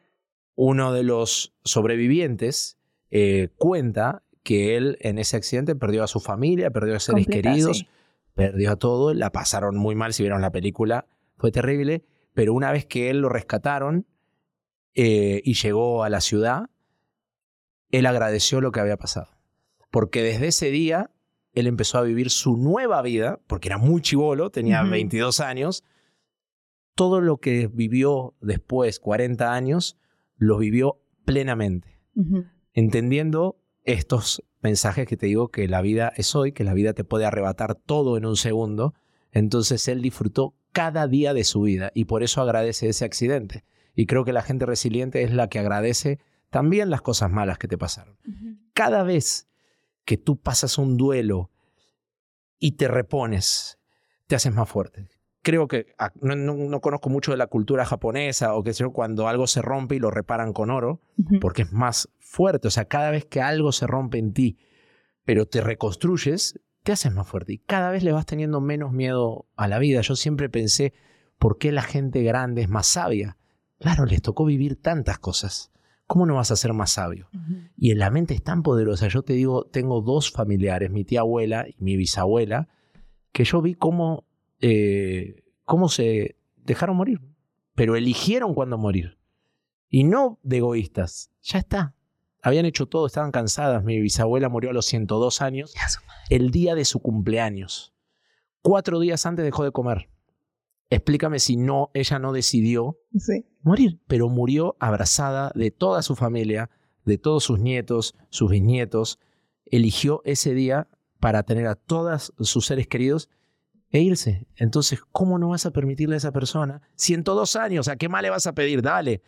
Uno de los sobrevivientes eh, cuenta que él en ese accidente perdió a su familia, perdió a seres queridos, perdió a todo, la pasaron muy mal si vieron la película, fue terrible, pero una vez que él lo rescataron eh, y llegó a la ciudad, él agradeció lo que había pasado. Porque desde ese día él empezó a vivir su nueva vida, porque era muy chivolo, tenía 22 años. Todo lo que vivió después, 40 años, lo vivió plenamente, entendiendo estos mensajes que te digo que la vida es hoy, que la vida te puede arrebatar todo en un segundo. Entonces él disfrutó cada día de su vida y por eso agradece ese accidente. Y creo que la gente resiliente es la que agradece también las cosas malas que te pasaron. Cada vez que tú pasas un duelo y te repones, te haces más fuerte. Creo que ah, no, conozco mucho de la cultura japonesa o qué sé cuando algo se rompe y lo reparan con oro, porque es más fuerte. O sea, cada vez que algo se rompe en ti, pero te reconstruyes, te haces más fuerte y cada vez le vas teniendo menos miedo a la vida. Yo siempre pensé, ¿por qué la gente grande es más sabia? Claro, les tocó vivir tantas cosas. ¿Cómo no vas a ser más sabio? Y en la mente es tan poderosa. Yo te digo, tengo dos familiares, mi tía abuela y mi bisabuela, que yo vi cómo, eh, cómo se dejaron morir, pero eligieron cuándo morir. Y no de egoístas, ya está. Habían hecho todo, estaban cansadas. Mi bisabuela murió a los 102 años, el día de su cumpleaños. Cuatro días antes dejó de comer. Explícame si no, ella no decidió morir, pero murió abrazada de toda su familia, de todos sus nietos, sus bisnietos. Eligió ese día para tener a todos sus seres queridos e irse. Entonces, ¿cómo no vas a permitirle a esa persona? 102 años, ¿a qué más le vas a pedir? Dale.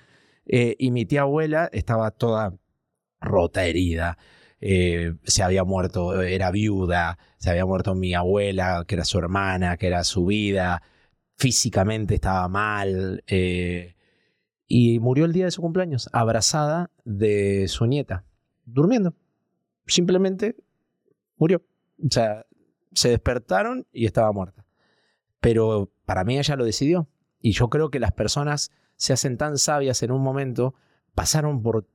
Eh, y mi tía abuela estaba toda rota, herida. Eh, se había muerto, era viuda, se había muerto mi abuela, que era su hermana, que era su vida físicamente estaba mal. Eh, y murió el día de su cumpleaños, abrazada de su nieta, durmiendo. Simplemente murió. O sea, se despertaron y estaba muerta. Pero para mí ella lo decidió. Y yo creo que las personas se hacen tan sabias en un momento, pasaron por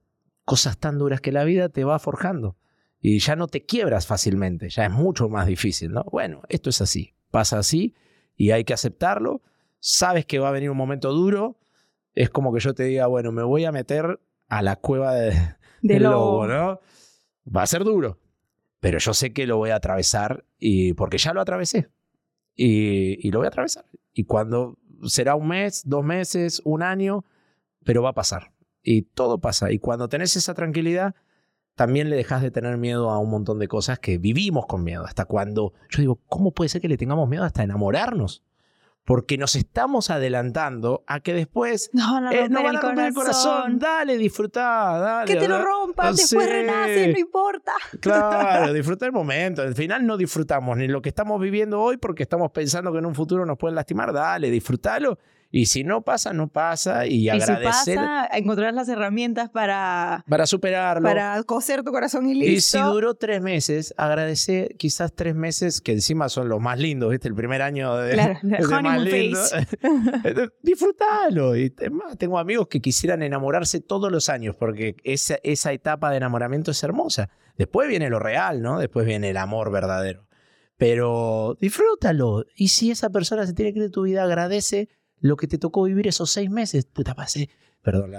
cosas tan duras que la vida te va forjando. Y ya no te quiebras fácilmente, ya es mucho más difícil, ¿no? Bueno, esto es así, pasa así y hay que aceptarlo. Sabes que va a venir un momento duro. Es como que yo te diga, bueno, me voy a meter a la cueva de, del lobo, ¿no? Va a ser duro, pero yo sé que lo voy a atravesar y porque ya lo atravesé y, y lo voy a atravesar. Y cuando será un mes, dos meses, un año, pero va a pasar. Y todo pasa. Y cuando tenés esa tranquilidad, también le dejas de tener miedo a un montón de cosas que vivimos con miedo. Hasta cuando yo digo, ¿cómo puede ser que le tengamos miedo hasta enamorarnos? Porque nos estamos adelantando a que después no, no, eh, van a romper el corazón. Dale, disfrutá, dale. Que te lo rompan, después renace, no importa. Claro, disfruta el momento. Al final no disfrutamos ni lo que estamos viviendo hoy porque estamos pensando que en un futuro nos pueden lastimar. Dale, disfrútalo y si no pasa, no pasa. Y, agradecer. Si pasa, encontrar las herramientas para. Para superarlo. Para coser tu corazón y listo. Y si duró tres meses, agradecer quizás tres meses, que encima son los más lindos, ¿viste? El primer año de. Claro, de más lindo. Disfrutalo. Y tengo amigos que quisieran enamorarse todos los años, porque esa, esa etapa de enamoramiento es hermosa. Después viene lo real, ¿no? Después viene el amor verdadero. Pero disfrútalo. Y si esa persona se tiene que ir de tu vida, agradece lo que te tocó vivir esos seis meses. Puta, pasé. Perdón,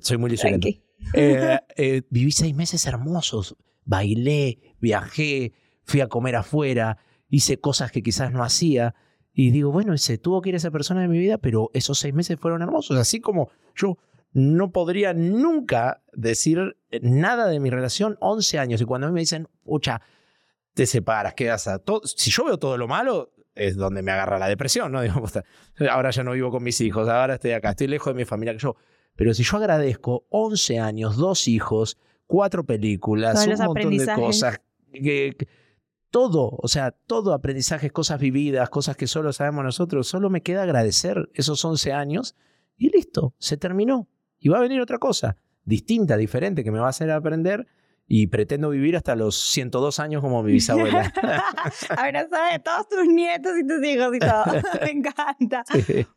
soy muy lisionado. Eh, eh, viví seis meses hermosos. Bailé, viajé, fui a comer afuera, hice cosas que quizás no hacía. Y digo, bueno, se tuvo que ir esa persona de mi vida, pero esos seis meses fueron hermosos. Así como yo no podría nunca decir nada de mi relación 11 años. Y cuando a mí me dicen, pucha, te separas, quedas a todo. Si yo veo todo lo malo, es donde me agarra la depresión, ¿no? Ahora ya no vivo con mis hijos, ahora estoy acá, estoy lejos de mi familia que yo. Pero si yo agradezco 11 años, dos hijos, cuatro películas, un montón de cosas, que, todo, o sea, todo aprendizaje, cosas vividas, cosas que solo sabemos nosotros, solo me queda agradecer esos 11 años y listo, se terminó. Y va a venir otra cosa, distinta, diferente, que me va a hacer aprender y pretendo vivir hasta los 102 años como mi bisabuela. Abrazar de todos tus nietos y tus hijos y todo. Me encanta.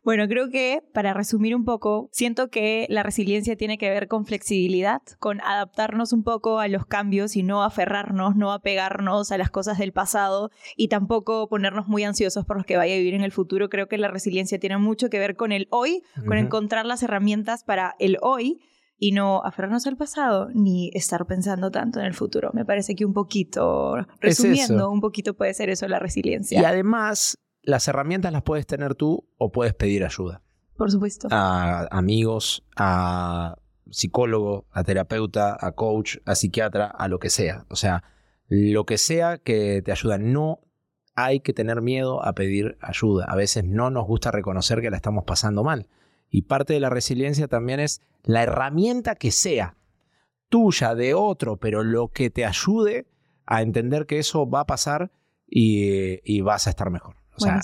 Bueno, creo que para resumir un poco, siento que la resiliencia tiene que ver con flexibilidad, con adaptarnos un poco a los cambios y no aferrarnos, no apegarnos a las cosas del pasado y tampoco ponernos muy ansiosos por los que vaya a vivir en el futuro. Creo que la resiliencia tiene mucho que ver con el hoy, con encontrar las herramientas para el hoy y no aferrarnos al pasado ni estar pensando tanto en el futuro. Me parece que un poquito, resumiendo, un poquito puede ser eso la resiliencia. Y además, las herramientas las puedes tener tú o puedes pedir ayuda. Por supuesto. A amigos, a psicólogo, a terapeuta, a coach, a psiquiatra, a lo que sea. O sea, lo que sea que te ayuda. No hay que tener miedo a pedir ayuda. A veces no nos gusta reconocer que la estamos pasando mal. Y parte de la resiliencia también es la herramienta que sea, tuya, de otro, pero lo que te ayude a entender que eso va a pasar y, vas a estar mejor. O sea,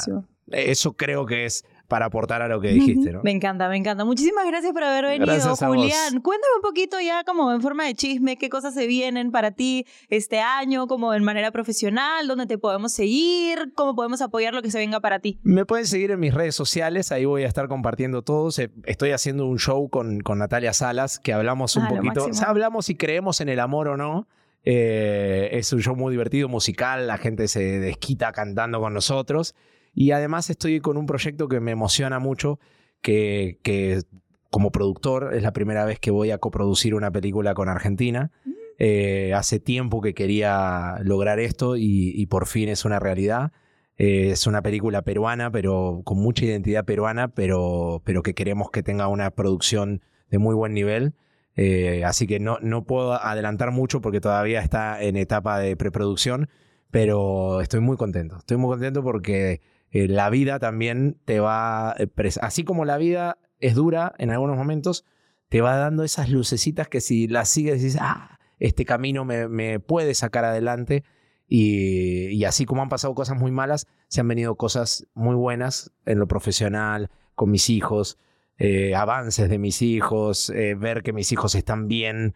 eso creo que es para aportar a lo que dijiste, ¿no? Me encanta, me encanta. Muchísimas gracias por haber venido, Julián. Cuéntame un poquito ya como en forma de chisme, qué cosas se vienen para ti este año, como en manera profesional, dónde te podemos seguir, cómo podemos apoyar lo que se venga para ti. Me pueden seguir en mis redes sociales, ahí voy a estar compartiendo todo. Estoy haciendo un show con, con Natalia Salas, que hablamos un ah, poquito, o sea, hablamos si creemos en el amor o no. Eh, es un show muy divertido, musical, la gente se desquita cantando con nosotros. Y además estoy con un proyecto que me emociona mucho, que, que como productor es la primera vez que voy a coproducir una película con Argentina. Mm. Eh, hace tiempo que quería lograr esto y, por fin es una realidad. Eh, es una película peruana, pero con mucha identidad peruana, pero, pero que queremos que tenga una producción de muy buen nivel. Eh, así que no, no puedo adelantar mucho porque todavía está en etapa de preproducción, pero estoy muy contento. Estoy muy contento porque eh, la vida también te va, eh, así como la vida es dura en algunos momentos, te va dando esas lucecitas que si las sigues dices, ah, este camino me, puede sacar adelante. Y, así como han pasado cosas muy malas, se han venido cosas muy buenas en lo profesional, con mis hijos, eh, avances de mis hijos, ver que mis hijos están bien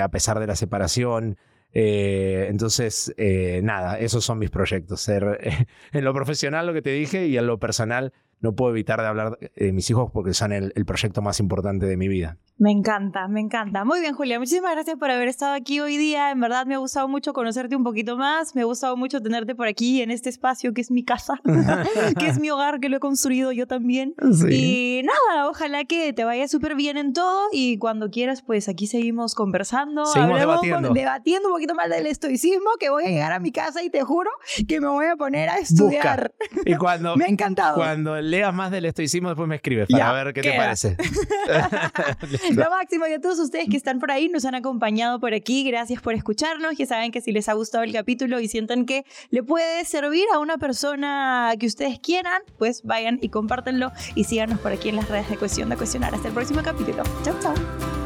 a pesar de la separación. Eh, entonces, eh, nada, esos son mis proyectos. Ser en lo profesional lo que te dije y en lo personal no puedo evitar de hablar de mis hijos porque son el proyecto más importante de mi vida. Me encanta, me encanta. Muy bien, Julia. Muchísimas gracias por haber estado aquí hoy día. En verdad me ha gustado mucho conocerte un poquito más. Me ha gustado mucho tenerte por aquí en este espacio que es mi casa, que es mi hogar, que lo he construido yo también. Y nada, ojalá que te vaya súper bien en todo y cuando quieras, pues aquí seguimos conversando. Seguimos debatiendo. debatiendo un poquito más del estoicismo, que voy a llegar a mi casa y te juro que me voy a poner a estudiar. Y cuando... me ha encantado. Cuando leas más del estoicismo, después me escribes para ver qué te parece. Lo máximo y a todos ustedes que están por ahí, nos han acompañado por aquí. Gracias por escucharnos. Ya saben que si les ha gustado el capítulo y sientan que le puede servir a una persona que ustedes quieran, pues vayan y compártenlo y síganos por aquí en las redes de Cuestión de Cuestionar. Hasta el próximo capítulo. Chau, chau.